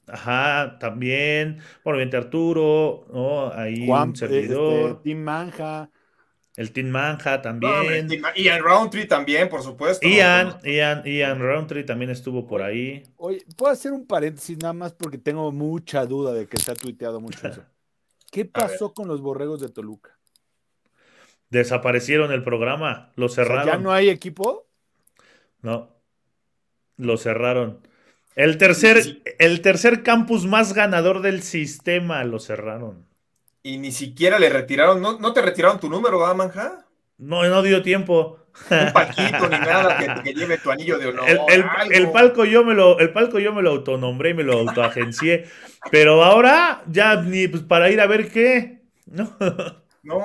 S2: Ajá, también. Bueno, bien Arturo, ¿no? Ahí
S3: Juan, un servidor. Este, Team Manja.
S2: El Team Manja también.
S1: Ian Roundtree también, por supuesto.
S2: Ian, Ian, Ian Roundtree también estuvo por ahí.
S3: Oye, puedo hacer un paréntesis nada más porque tengo mucha duda de que se ha tuiteado mucho eso. ¿Qué pasó con los borregos de Toluca?
S2: Desaparecieron el programa, lo cerraron.
S3: ¿Ya no hay equipo?
S2: No, lo cerraron. El tercer, el tercer campus más ganador del sistema lo cerraron.
S1: Y ni siquiera le retiraron, ¿no, te retiraron tu número, ¿verdad, Manja?
S2: No, no dio tiempo.
S1: Un palquito ni nada que, lleve tu anillo de honor.
S2: El, palco yo me lo, el palco yo me lo autonombré y me lo autoagencié. pero ahora ya ni pues, para ir a ver qué. No.
S1: No,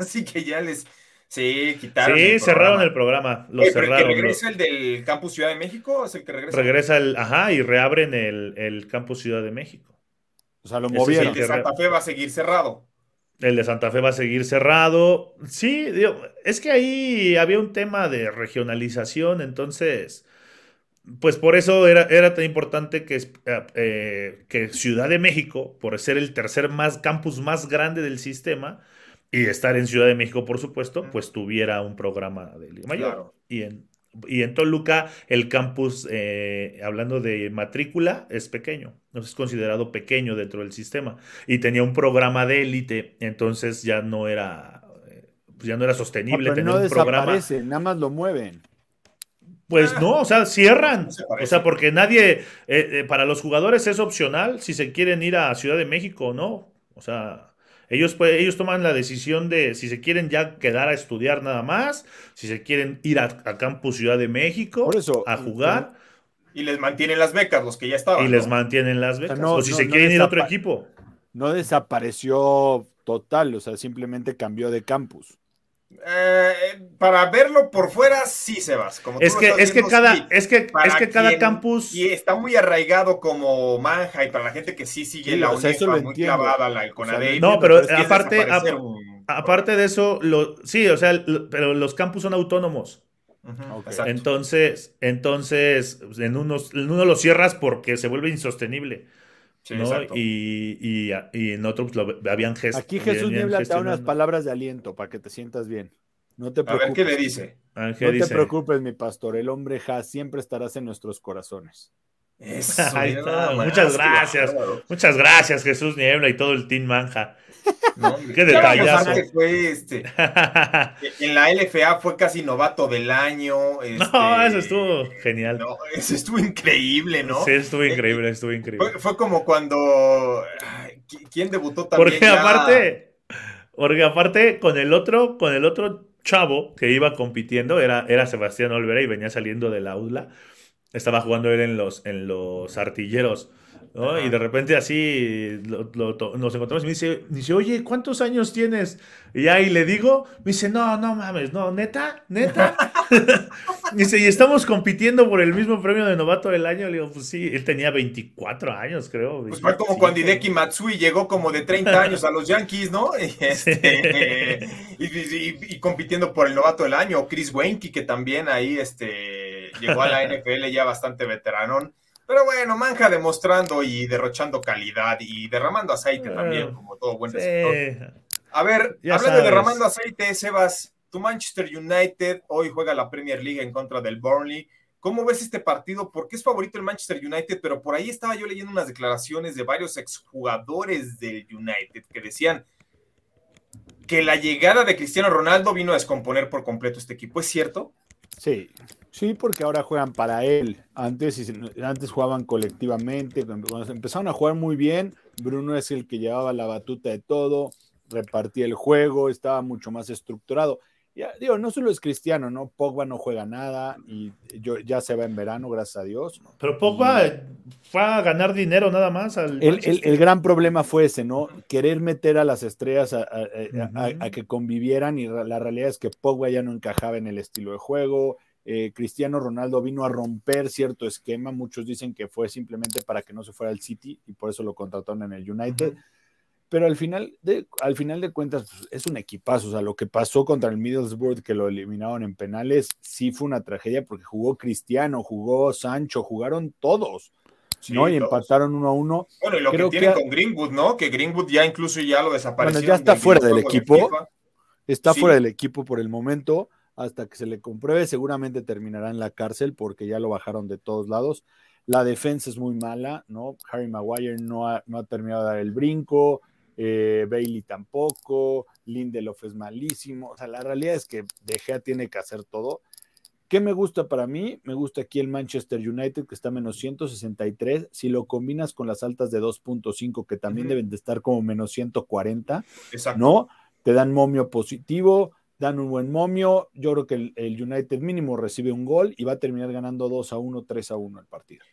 S1: así que ya les. Sí, quitaron.
S2: Sí, cerraron el programa. Lo cerraron.
S1: ¿El que regresa el del Campus Ciudad de México? ¿Es el que regresa?
S2: Regresa el. Ajá, y reabren el, el Campus Ciudad de México.
S3: O sea, lo movieron.
S1: El de Santa Fe va a seguir cerrado.
S2: El de Santa Fe va a seguir cerrado. Sí, es que ahí había un tema de regionalización, entonces, pues por eso era, era tan importante que, eh, que Ciudad de México, por ser el tercer más, campus más grande del sistema, y estar en Ciudad de México, por supuesto, pues tuviera un programa de Liga Mayor. Y en, y en Toluca el campus, eh, hablando de matrícula, es pequeño, es considerado pequeño dentro del sistema y tenía un programa de élite, entonces ya no era, eh, ya no era sostenible tener un programa.
S3: Nada más lo mueven.
S2: Pues no, o sea, cierran. o sea, porque nadie, eh, para los jugadores es opcional si se quieren ir a Ciudad de México o no. O sea, ellos, pues, ellos toman la decisión de si se quieren ya quedar a estudiar nada más, si se quieren ir a, Campus Ciudad de México a jugar.
S1: Y les mantienen las becas, los que ya estaban.
S2: Y les mantienen las becas. O, si se quieren ir a otro equipo.
S3: No desapareció total, o sea, simplemente cambió de campus.
S1: Eh, para verlo por fuera, sí, Sebas.
S2: Como es, que, es, que cada, es que, es que cada campus.
S1: Y está muy arraigado como manja y para la gente que sí sigue la UNEFA muy clavada, la el
S2: No, pero, aparte, aparte de eso, lo, sí, o sea, pero los campus son autónomos. entonces, entonces en, unos, en uno lo cierras porque se vuelve insostenible. Y, en otros habían
S3: gestos. Aquí Jesús Niebla te da unas palabras de aliento para que te sientas bien. No te
S1: preocupes. A ver qué le dice.
S3: no te preocupes, mi pastor. El hombre ja siempre estarás en nuestros corazones.
S2: Muchas gracias. Muchas gracias, Jesús Niebla y todo el Team Manja. Qué detallazo.
S1: Fue este. en la LFA fue casi novato del año. Este,
S2: no, eso estuvo genial.
S1: eso estuvo increíble, ¿no?
S2: Sí, estuvo eh, increíble, estuvo increíble.
S1: Fue, como cuando. ¿Quién debutó también?
S2: Porque aparte. Porque aparte, con el otro, con el otro chavo que iba compitiendo, era, era Sebastián Olvera y venía saliendo del aula. Estaba jugando él en los, en los artilleros. Y de repente así nos encontramos y me dice, dice, oye, ¿cuántos años tienes? Y ahí le digo, me dice, no, no mames, no, neta, neta. dice, y estamos compitiendo por el mismo premio de novato del año. Le digo, pues sí, él tenía 24 años, creo.
S1: Pues fue como cuando Hideki Matsui llegó como de 30 años a los Yankees, ¿no? Este, y, compitiendo por el novato del año. Chris Wenke, que también ahí este, llegó a la NFL ya bastante veteranón. Pero bueno, Manja demostrando y derrochando calidad y derramando aceite también, como todo buen receptor. A ver, hablando de derramando aceite, Sebas, tu Manchester United hoy juega la Premier League en contra del Burnley. ¿Cómo ves este partido? Porque es favorito el Manchester United, pero por ahí estaba yo leyendo unas declaraciones de varios exjugadores del United que decían que la llegada de Cristiano Ronaldo vino a descomponer por completo este equipo. ¿Es cierto?
S3: Sí, Sí, porque ahora juegan para él. Antes, antes jugaban colectivamente. Cuando empezaron a jugar muy bien, Bruno es el que llevaba la batuta de todo, repartía el juego, estaba mucho más estructurado. Ya, digo, no solo es Cristiano, ¿no? Pogba no juega nada y yo, ya se va en verano, gracias a Dios.
S2: Pero Pogba fue a ganar dinero nada más.
S3: el, el, gran problema fue ese, ¿no? Querer meter a las estrellas a, a que convivieran y la realidad es que Pogba ya no encajaba en el estilo de juego, eh, Cristiano Ronaldo vino a romper cierto esquema. Muchos dicen que fue simplemente para que no se fuera al City y por eso lo contrataron en el United. Pero al final, de, al final de cuentas pues, es un equipazo. O sea, lo que pasó contra el Middlesbrough, que lo eliminaron en penales, sí fue una tragedia porque jugó Cristiano, jugó Sancho, jugaron todos. ¿no? Y empataron uno a uno.
S1: Bueno, y lo que tienen con Greenwood, ¿no? Que Greenwood ya incluso ya lo desapareció.
S3: Bueno, ya está fuera del equipo. está fuera del equipo por el momento hasta que se le compruebe, seguramente terminará en la cárcel porque ya lo bajaron de todos lados. La defensa es muy mala, ¿no? Harry Maguire no ha, no ha terminado de dar el brinco, eh, Bailey tampoco, Lindelof es malísimo. O sea, la realidad es que De Gea tiene que hacer todo. ¿Qué me gusta para mí? Me gusta aquí el Manchester United que está menos 163. Si lo combinas con las altas de 2.5 que también deben de estar como menos 140, ¿no? Te dan momio positivo dan un buen momio. Yo creo que el, United mínimo recibe un gol y va a terminar ganando 2 a 1, 3 a 1 el partido.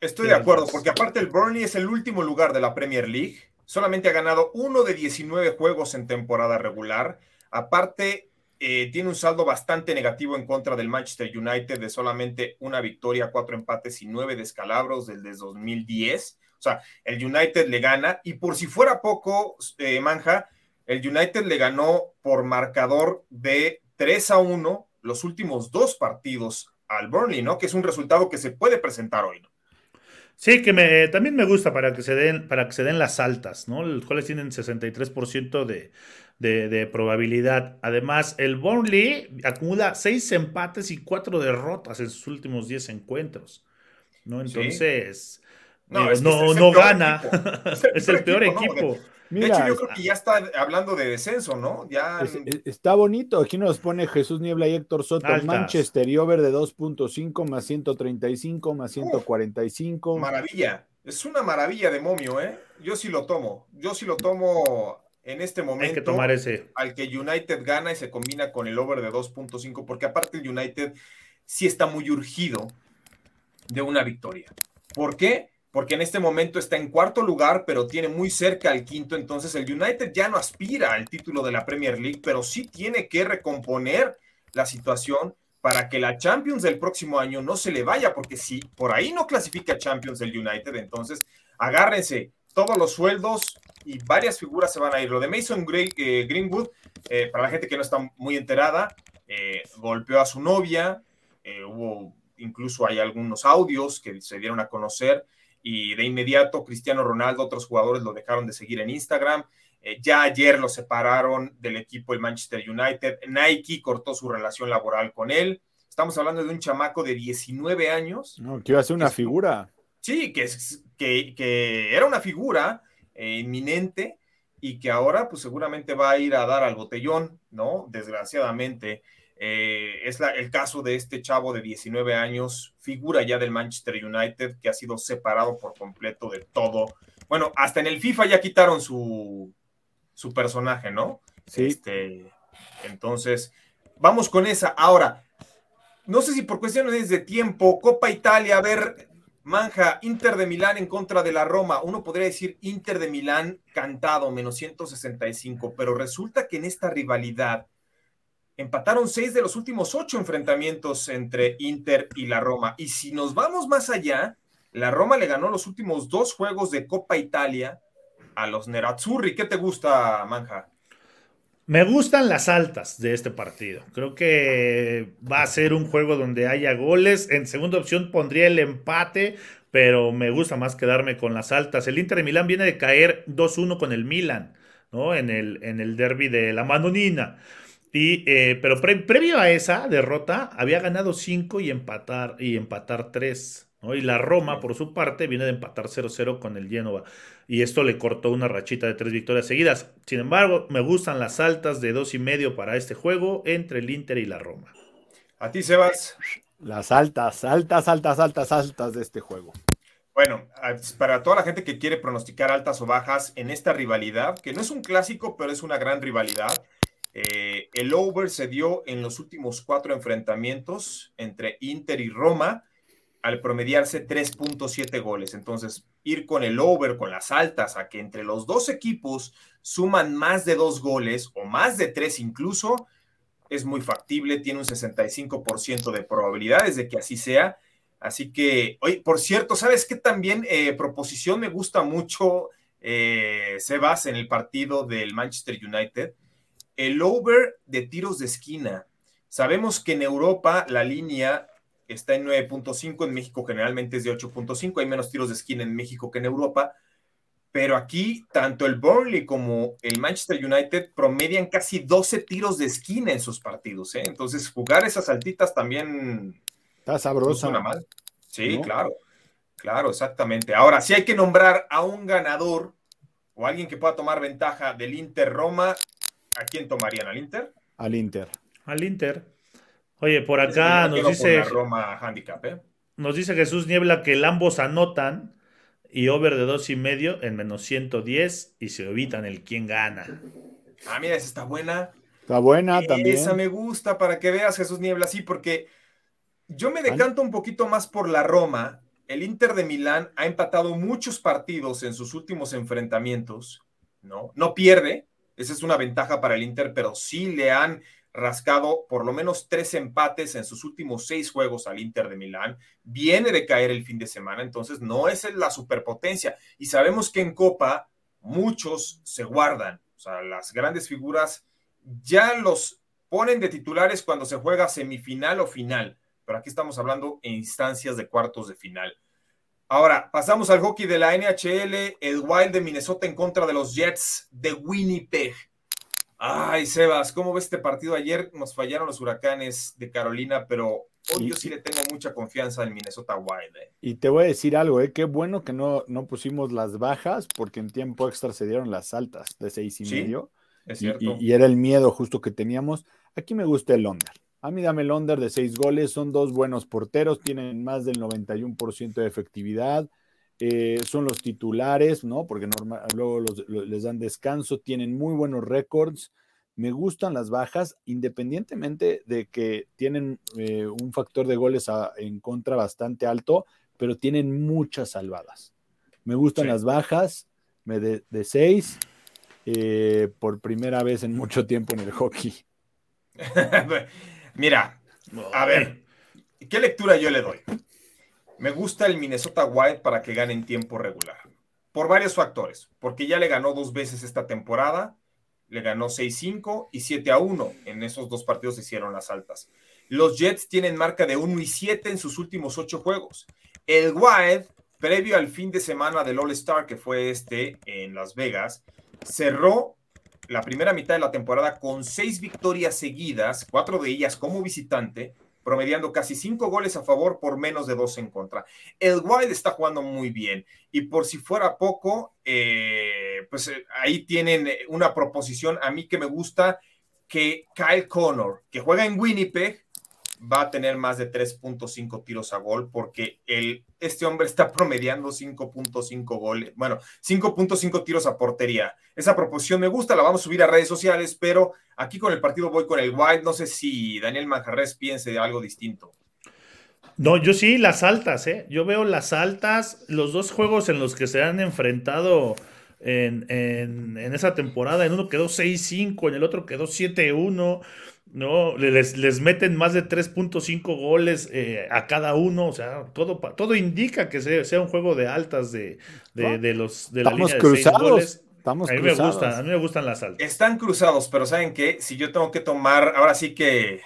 S1: Estoy de acuerdo, porque aparte el Burnley es el último lugar de la Premier League. Solamente ha ganado uno de 19 juegos en temporada regular. Aparte, eh, tiene un saldo bastante negativo en contra del Manchester United de solamente una victoria, cuatro empates y nueve descalabros desde 2010. O sea, el United le gana. Y por si fuera poco, eh, Manja, el United le ganó por marcador de 3 a 1 los últimos dos partidos al Burnley, ¿no? Que es un resultado que se puede presentar hoy, ¿no?
S2: Sí, que me, también me gusta para que se den, para que se den las altas, ¿no? Los cuales tienen 63% de, de, de, probabilidad. Además, el Burnley acumula 6 empates y 4 derrotas en sus últimos 10 encuentros, ¿no? Entonces, no, no, gana. Es el peor equipo
S1: de hecho, yo creo que ya está hablando de descenso, ¿no? Ya...
S3: está bonito. Aquí nos pone Jesús Niebla y Héctor Soto. Manchester y over de 2.5 más 135 más 145.
S1: maravilla. Es una maravilla de momio, ¿eh? Yo sí lo tomo. Yo sí lo tomo en este momento.
S2: Hay que tomar ese.
S1: Al que United gana y se combina con el over de 2.5, porque aparte el United sí está muy urgido de una victoria. ¿Por qué? Porque en este momento está en cuarto lugar, pero tiene muy cerca al quinto. Entonces el United ya no aspira al título de la Premier League, pero sí tiene que recomponer la situación para que la Champions del próximo año no se le vaya, porque si por ahí no clasifica Champions del United, entonces agárrense todos los sueldos y varias figuras se van a ir. Lo de Mason eh, Greenwood, eh, para la gente que no está muy enterada, eh, golpeó a su novia, hubo incluso hay algunos audios que se dieron a conocer y de inmediato Cristiano Ronaldo, otros jugadores lo dejaron de seguir en Instagram. Eh, ya ayer lo separaron del equipo el Manchester United. Nike cortó su relación laboral con él. Estamos hablando de un chamaco de 19 años.
S3: No, que iba a ser una figura.
S1: Sí, que, que, que era una figura eh, inminente y que ahora pues seguramente va a ir a dar al botellón, ¿no? Desgraciadamente. Eh, es el caso de este chavo de 19 años, figura ya del Manchester United, que ha sido separado por completo de todo. Bueno, hasta en el FIFA ya quitaron su, su personaje, ¿no?
S3: Sí.
S1: Este, entonces, vamos con esa. Ahora, no sé si por cuestiones de tiempo, Copa Italia, a ver, Manja, Inter de Milán en contra de la Roma. Uno podría decir Inter de Milán cantado, menos 165, pero resulta que en esta rivalidad empataron seis de los últimos ocho enfrentamientos entre Inter y la Roma. Y si nos vamos más allá, la Roma le ganó los últimos dos juegos de Copa Italia a los Nerazzurri. ¿Qué te gusta, Manja?
S2: Me gustan las altas de este partido. Creo que va a ser un juego donde haya goles. En segunda opción pondría el empate, pero me gusta más quedarme con las altas. El Inter de Milán viene de caer 2-1 con el Milan, ¿no? En el, en el derby de la Manonina. Y, eh, pero previo a esa derrota, había ganado 5 y empatar, y empatar 3. Y la Roma, por su parte, viene de empatar 0-0 con el Génova. Y esto le cortó una rachita de tres victorias seguidas. Sin embargo, me gustan las altas de dos y medio para este juego entre el Inter y la Roma.
S1: A ti, Sebas.
S3: Las altas, altas, altas, altas, altas de este juego.
S1: Bueno, para toda la gente que quiere pronosticar altas o bajas en esta rivalidad, que no es un clásico, pero es una gran rivalidad, eh, el over se dio en los últimos cuatro enfrentamientos entre Inter y Roma al promediarse 3.7 goles. Entonces, ir con el over, con las altas, a que entre los dos equipos suman más de dos goles o más de tres incluso, es muy factible, tiene un 65% de probabilidades de que así sea. Así que, oye, por cierto, ¿sabes qué también eh, proposición me gusta mucho, eh, Sebas, en el partido del Manchester United? El over de tiros de esquina. Sabemos que en Europa la línea está en 9.5, en México generalmente es de 8.5, hay menos tiros de esquina en México que en Europa, pero aquí tanto el Burnley como el Manchester United promedian casi 12 tiros de esquina en sus partidos, ¿eh? entonces jugar esas altitas también
S3: está sabroso.
S1: No mal. Sí, claro, claro, exactamente. Ahora, si hay que nombrar a un ganador o alguien que pueda tomar ventaja del Inter Roma, ¿A quién tomarían? ¿Al Inter?
S3: Al Inter.
S2: Al Inter. Oye, por acá nos dice.
S1: Roma handicap, ¿eh?
S2: Nos dice Jesús Niebla que el ambos anotan y over de dos y medio en menos 110 y se evitan el quién gana.
S1: Ah, mira, esa está buena.
S3: Está buena también.
S1: Esa me gusta para que veas Jesús Niebla, sí, porque yo me decanto un poquito más por la Roma. El Inter de Milán ha empatado muchos partidos en sus últimos enfrentamientos, ¿no? No pierde, esa es una ventaja para el Inter, pero sí le han rascado por lo menos tres empates en sus últimos seis juegos al Inter de Milán. Viene de caer el fin de semana, entonces no es la superpotencia. Y sabemos que en Copa muchos se guardan. O sea, las grandes figuras ya los ponen de titulares cuando se juega semifinal o final. Pero aquí estamos hablando en instancias de cuartos de final. Ahora, pasamos al hockey de la NHL, el Wild de Minnesota en contra de los Jets de Winnipeg. Ay, Sebas, ¿cómo ves este partido? Ayer nos fallaron los huracanes de Carolina, pero hoy yo sí le tengo mucha confianza al Minnesota Wild. Eh.
S3: Y te voy a decir algo, ¿eh? qué bueno que no, no pusimos las bajas, porque en tiempo extra se dieron las altas de seis y medio.
S1: Es cierto.
S3: Y, era el miedo justo que teníamos. Aquí me gusta el under. A mí dame el under de seis goles, son dos buenos porteros, tienen más del 91% de efectividad. Eh, son los titulares, ¿no? Porque luego les dan descanso, tienen muy buenos récords. Me gustan las bajas, independientemente de que tienen eh, un factor de goles en contra bastante alto, pero tienen muchas salvadas. Me gustan las bajas de, de seis, eh, por primera vez en mucho tiempo en el hockey.
S1: Mira, a ver, ¿qué lectura yo le doy? Me gusta el Minnesota Wild para que gane en tiempo regular. Por varios factores. Porque ya le ganó dos veces esta temporada. Le ganó 6-5 y 7-1. En esos dos partidos se hicieron las altas. Los Jets tienen marca de 1 y 7 en sus últimos ocho juegos. El Wild, previo al fin de semana del All-Star, que fue este en Las Vegas, cerró la primera mitad de la temporada con seis victorias seguidas, cuatro de ellas como visitante, promediando casi cinco goles a favor por menos de dos en contra. El Wild está jugando muy bien y por si fuera poco, eh, pues eh, ahí tienen una proposición a mí que me gusta que Kyle Connor, que juega en Winnipeg, va a tener más de 3.5 tiros a gol porque el, este hombre está promediando 5.5 goles, bueno, 5.5 tiros a portería. Esa proposición me gusta, la vamos a subir a redes sociales, pero aquí con el partido voy con el Wild. No sé si Daniel Manjarres piense de algo distinto.
S2: No, yo sí, las altas, ¿eh? Yo veo las altas, los dos juegos en los que se han enfrentado en, en, en esa temporada, en uno quedó 6-5, en el otro quedó 7-1. ¿No? Les, les meten más de 3.5 goles eh, a cada uno, o sea, todo, todo indica que sea, un juego de altas de, de, los de la línea de cruzados. goles.
S3: Estamos
S2: a mí me gustan, a mí me gustan las altas.
S1: Están cruzados, pero ¿saben qué? Si yo tengo que tomar, ahora sí que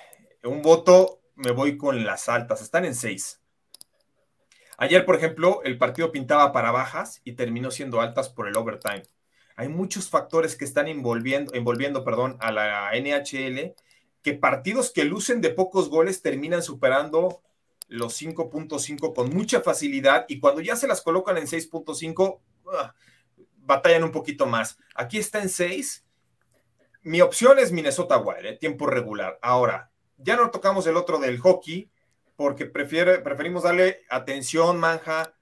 S1: un voto, me voy con las altas, están en 6. Ayer, por ejemplo, el partido pintaba para bajas y terminó siendo altas por el overtime. Hay muchos factores que están envolviendo, envolviendo perdón, a la NHL que partidos que lucen de pocos goles terminan superando los 5.5 con mucha facilidad y cuando ya se las colocan en 6.5, ah, batallan un poquito más. Aquí está en 6. Mi opción es Minnesota Wild, eh, tiempo regular. Ahora, ya no tocamos el otro del hockey porque preferimos darle atención, manja,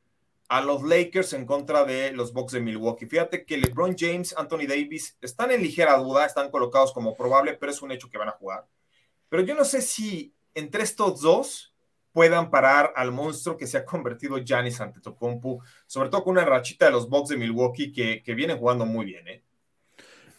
S1: a los Lakers en contra de los Bucks de Milwaukee. Fíjate que LeBron James, Anthony Davis están en ligera duda, están colocados como probable, pero es un hecho que van a jugar. Pero yo no sé si entre estos dos puedan parar al monstruo que se ha convertido Giannis Antetokounmpo, sobre todo con una rachita de los Bucks de Milwaukee que, que vienen jugando muy bien, ¿eh?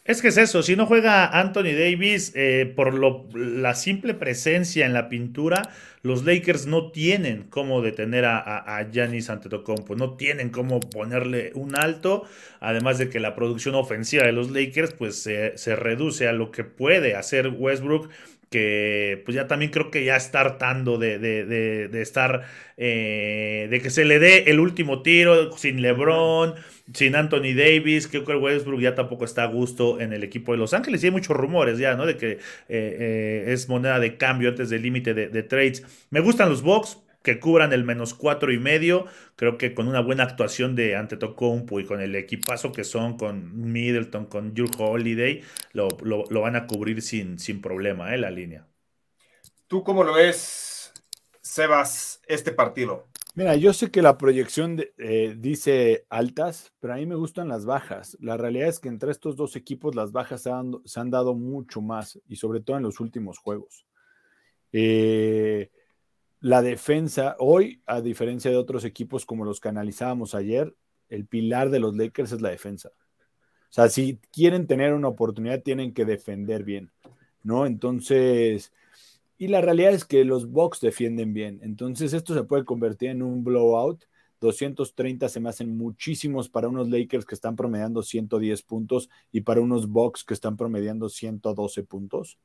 S2: Es que es eso, si no juega Anthony Davis, eh, por lo, la simple presencia en la pintura, los Lakers no tienen cómo detener a, Giannis Antetokounmpo, no tienen cómo ponerle un alto, además de que la producción ofensiva de los Lakers pues se, se reduce a lo que puede hacer Westbrook que pues ya también creo que ya está hartando de, de, estar, eh, de que se le dé el último tiro sin LeBron, sin Anthony Davis, creo que Westbrook ya tampoco está a gusto en el equipo de Los Ángeles y hay muchos rumores ya, ¿no? De que eh, eh, es moneda de cambio antes del límite de, trades. Me gustan los Bucks, que cubran el menos cuatro y medio. Creo que con una buena actuación de Antetokounmpo y con el equipazo que son con Middleton, con Drew Holiday, lo, van a cubrir sin, sin problema, ¿eh? La línea.
S1: ¿Tú cómo lo ves, Sebas, este partido?
S3: Mira, yo sé que la proyección eh, dice altas, pero a mí me gustan las bajas. La realidad es que entre estos dos equipos las bajas se han, se han dado mucho más y sobre todo en los últimos juegos. Eh, la defensa, hoy, a diferencia de otros equipos como los que analizábamos ayer, el pilar de los Lakers es la defensa. O sea, si quieren tener una oportunidad, tienen que defender bien, ¿no? Entonces, y la realidad es que los Bucks defienden bien. Entonces, esto se puede convertir en un blowout. 230 se me hacen muchísimos para unos Lakers que están promediando 110 puntos y para unos Bucks que están promediando 112 puntos,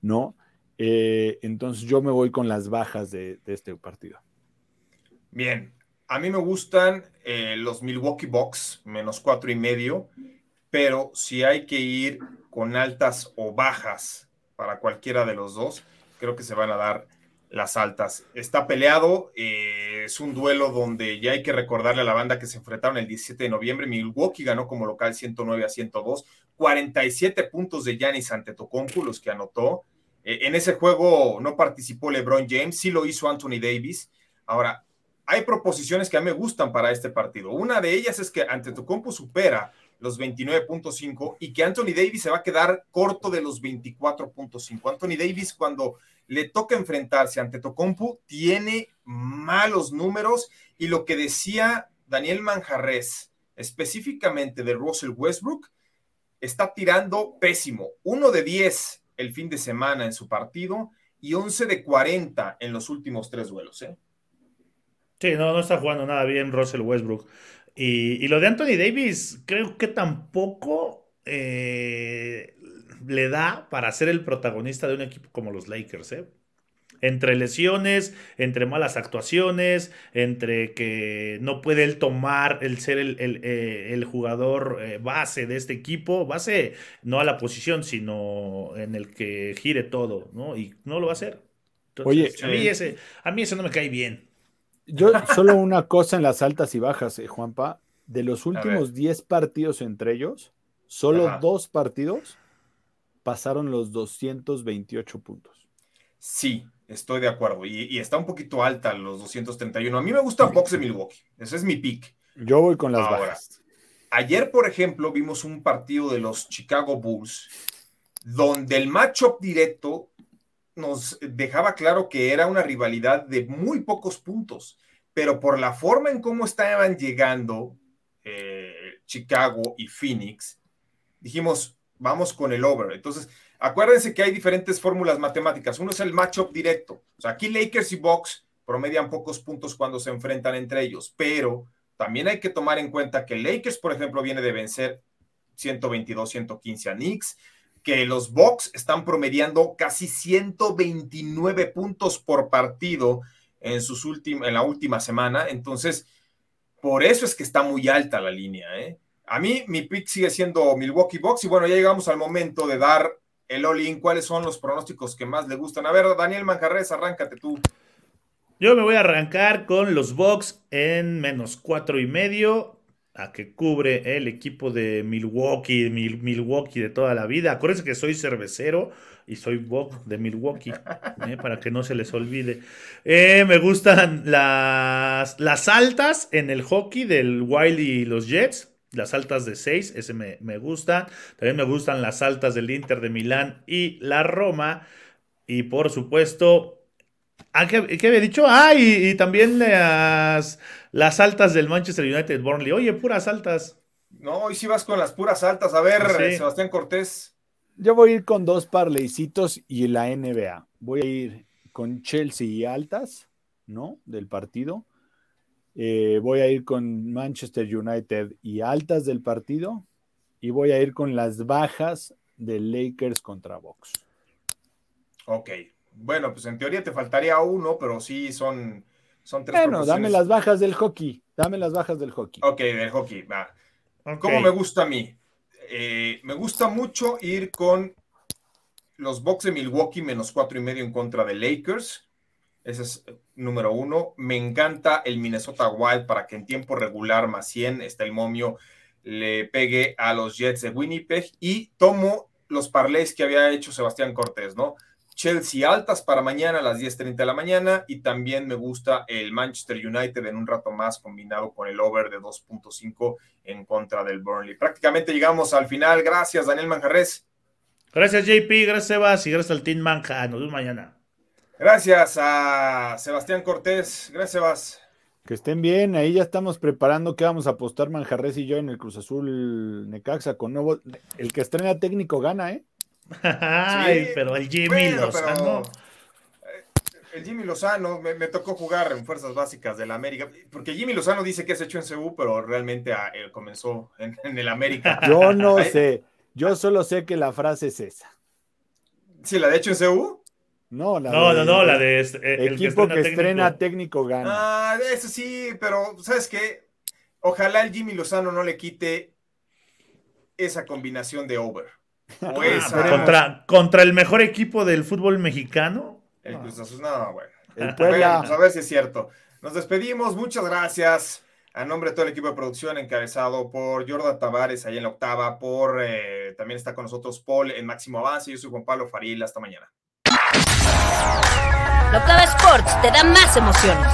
S3: ¿no? Eh, entonces yo me voy con las bajas de, este partido.
S1: Bien. a mí me gustan eh, los Milwaukee Bucks, menos cuatro y medio, pero si hay que ir con altas o bajas para cualquiera de los dos, creo que se van a dar las altas. Está peleado, eh, es un duelo donde ya hay que recordarle a la banda que se enfrentaron el 17 de noviembre. Milwaukee ganó como local 109 a 102, 47 puntos de Giannis ante los que anotó. Eh, en ese juego no participó LeBron James, sí lo hizo Anthony Davis. Ahora, hay proposiciones que a mí me gustan para este partido. Una de ellas es que ante Tocompu supera los 29.5 y que Anthony Davis se va a quedar corto de los 24.5. Anthony Davis cuando le toca enfrentarse ante Tocompu tiene malos números y lo que decía Daniel Manjarres específicamente de Russell Westbrook está tirando pésimo. Uno de 10 el fin de semana en su partido y 11 de 40 en los últimos tres duelos. ¿eh?
S2: Sí, no, no está jugando nada bien Russell Westbrook. Y, lo de Anthony Davis, creo que tampoco eh, le da para ser el protagonista de un equipo como los Lakers, ¿eh? Entre lesiones, entre malas actuaciones, entre que no puede él tomar el ser el, eh, jugador base de este equipo, base no a la posición, sino en el que gire todo, ¿no? Y no lo va a hacer. Oye, a mí, ese, a mí eso no me cae bien.
S3: Yo solo una cosa en las altas y bajas, eh, Juanpa. De los últimos 10 partidos entre ellos, solo dos partidos pasaron los 228 puntos.
S1: Sí, estoy de acuerdo. Y, está un poquito alta los 231. A mí me gusta Box de Milwaukee. Ese es mi pick.
S3: Yo voy con las bajas.
S1: Ayer, por ejemplo, vimos un partido de los Chicago Bulls donde el matchup directo nos dejaba claro que era una rivalidad de muy pocos puntos, pero por la forma en cómo estaban llegando eh, Chicago y Phoenix, dijimos, vamos con el over. Entonces, acuérdense que hay diferentes fórmulas matemáticas. Uno es el matchup directo. O sea, aquí Lakers y Bucks promedian pocos puntos cuando se enfrentan entre ellos, pero también hay que tomar en cuenta que Lakers, por ejemplo, viene de vencer 122-115 a Knicks que los Bucks están promediando casi 129 puntos por partido en, sus en la última semana. Entonces, por eso es que está muy alta la línea. ¿eh? A mí, mi pick sigue siendo Milwaukee Bucks. Y bueno, ya llegamos al momento de dar el all-in. ¿Cuáles son los pronósticos que más le gustan? A ver, Daniel Manjarres, arráncate tú.
S2: Yo me voy a arrancar con los Bucks en menos cuatro y medio a que cubre el equipo de Milwaukee, Milwaukee de toda la vida. Acuérdense que soy cervecero y soy Buck de Milwaukee, ¿eh? para que no se les olvide. Eh, me gustan las, las altas en el hockey del Wild y los Jets. Las altas de 6, ese me, me gusta. También me gustan las altas del Inter de Milán y la Roma. Y por supuesto, Ah, ¿qué, había dicho? Ah, y, también las, las altas del Manchester United Burnley. Oye, puras altas.
S1: No, hoy sí vas con las puras altas. A ver, Sebastián Cortés.
S3: Yo voy a ir con dos parleycitos y la NBA. Voy a ir con Chelsea y altas, ¿no? Del partido. Eh, voy a ir con Manchester United y altas del partido. Y voy a ir con las bajas de Lakers contra Box.
S1: Ok, bueno, pues en teoría te faltaría uno, pero sí son, son tres.
S3: Bueno, dame las bajas del hockey. Dame las bajas del hockey.
S1: Ok, del hockey, va. ¿Cómo me gusta a mí? Eh, me gusta mucho ir con los Bucks de Milwaukee menos cuatro y medio en contra de Lakers. Ese es eh, número uno. Me encanta el Minnesota Wild para que en tiempo regular más 100 está el momio le pegue a los Jets de Winnipeg y tomo los parlays que había hecho Sebastián Cortés, ¿no? Chelsea altas para mañana a las 10.30 de la mañana y también me gusta el Manchester United en un rato más combinado con el over de 2.5 en contra del Burnley. Prácticamente llegamos al final. Gracias, Daniel Manjarres.
S2: Gracias, JP. Gracias, Sebas. Y gracias al Team Manja. Nos vemos mañana.
S1: Gracias a Sebastián Cortés. Gracias, Sebas.
S3: Que estén bien, ahí ya estamos preparando que vamos a apostar Manjarres y yo en el Cruz Azul Necaxa con nuevo. El que estrena técnico gana, ¿eh?
S2: Ay, pero el Jimmy Lozano.
S1: Eh, el Jimmy Lozano me, tocó jugar en Fuerzas Básicas de la América, porque Jimmy Lozano dice que es hecho en CU, pero realmente ah, comenzó en, el América.
S3: Yo no sé, yo solo sé que la frase es esa.
S1: ¿Sí, la de hecho en CU?
S3: No, la
S2: no, no, no, la de este, eh,
S3: el equipo que, estrena, técnico. gana.
S1: Ah, eso sí, pero ¿sabes qué? Ojalá el Jimmy Lozano no le quite esa combinación de over.
S2: Ah, contra, contra el mejor equipo del fútbol mexicano.
S1: El Cruz Azul, no, bueno. El Puebla. a ver si es cierto. Nos despedimos, muchas gracias. A nombre de todo el equipo de producción, encabezado por Jordan Tavares, ahí en la octava, por eh, también está con nosotros Paul en máximo avance. Yo soy Juan Pablo Faril. Hasta mañana.
S6: Locava Sports te da más emociones.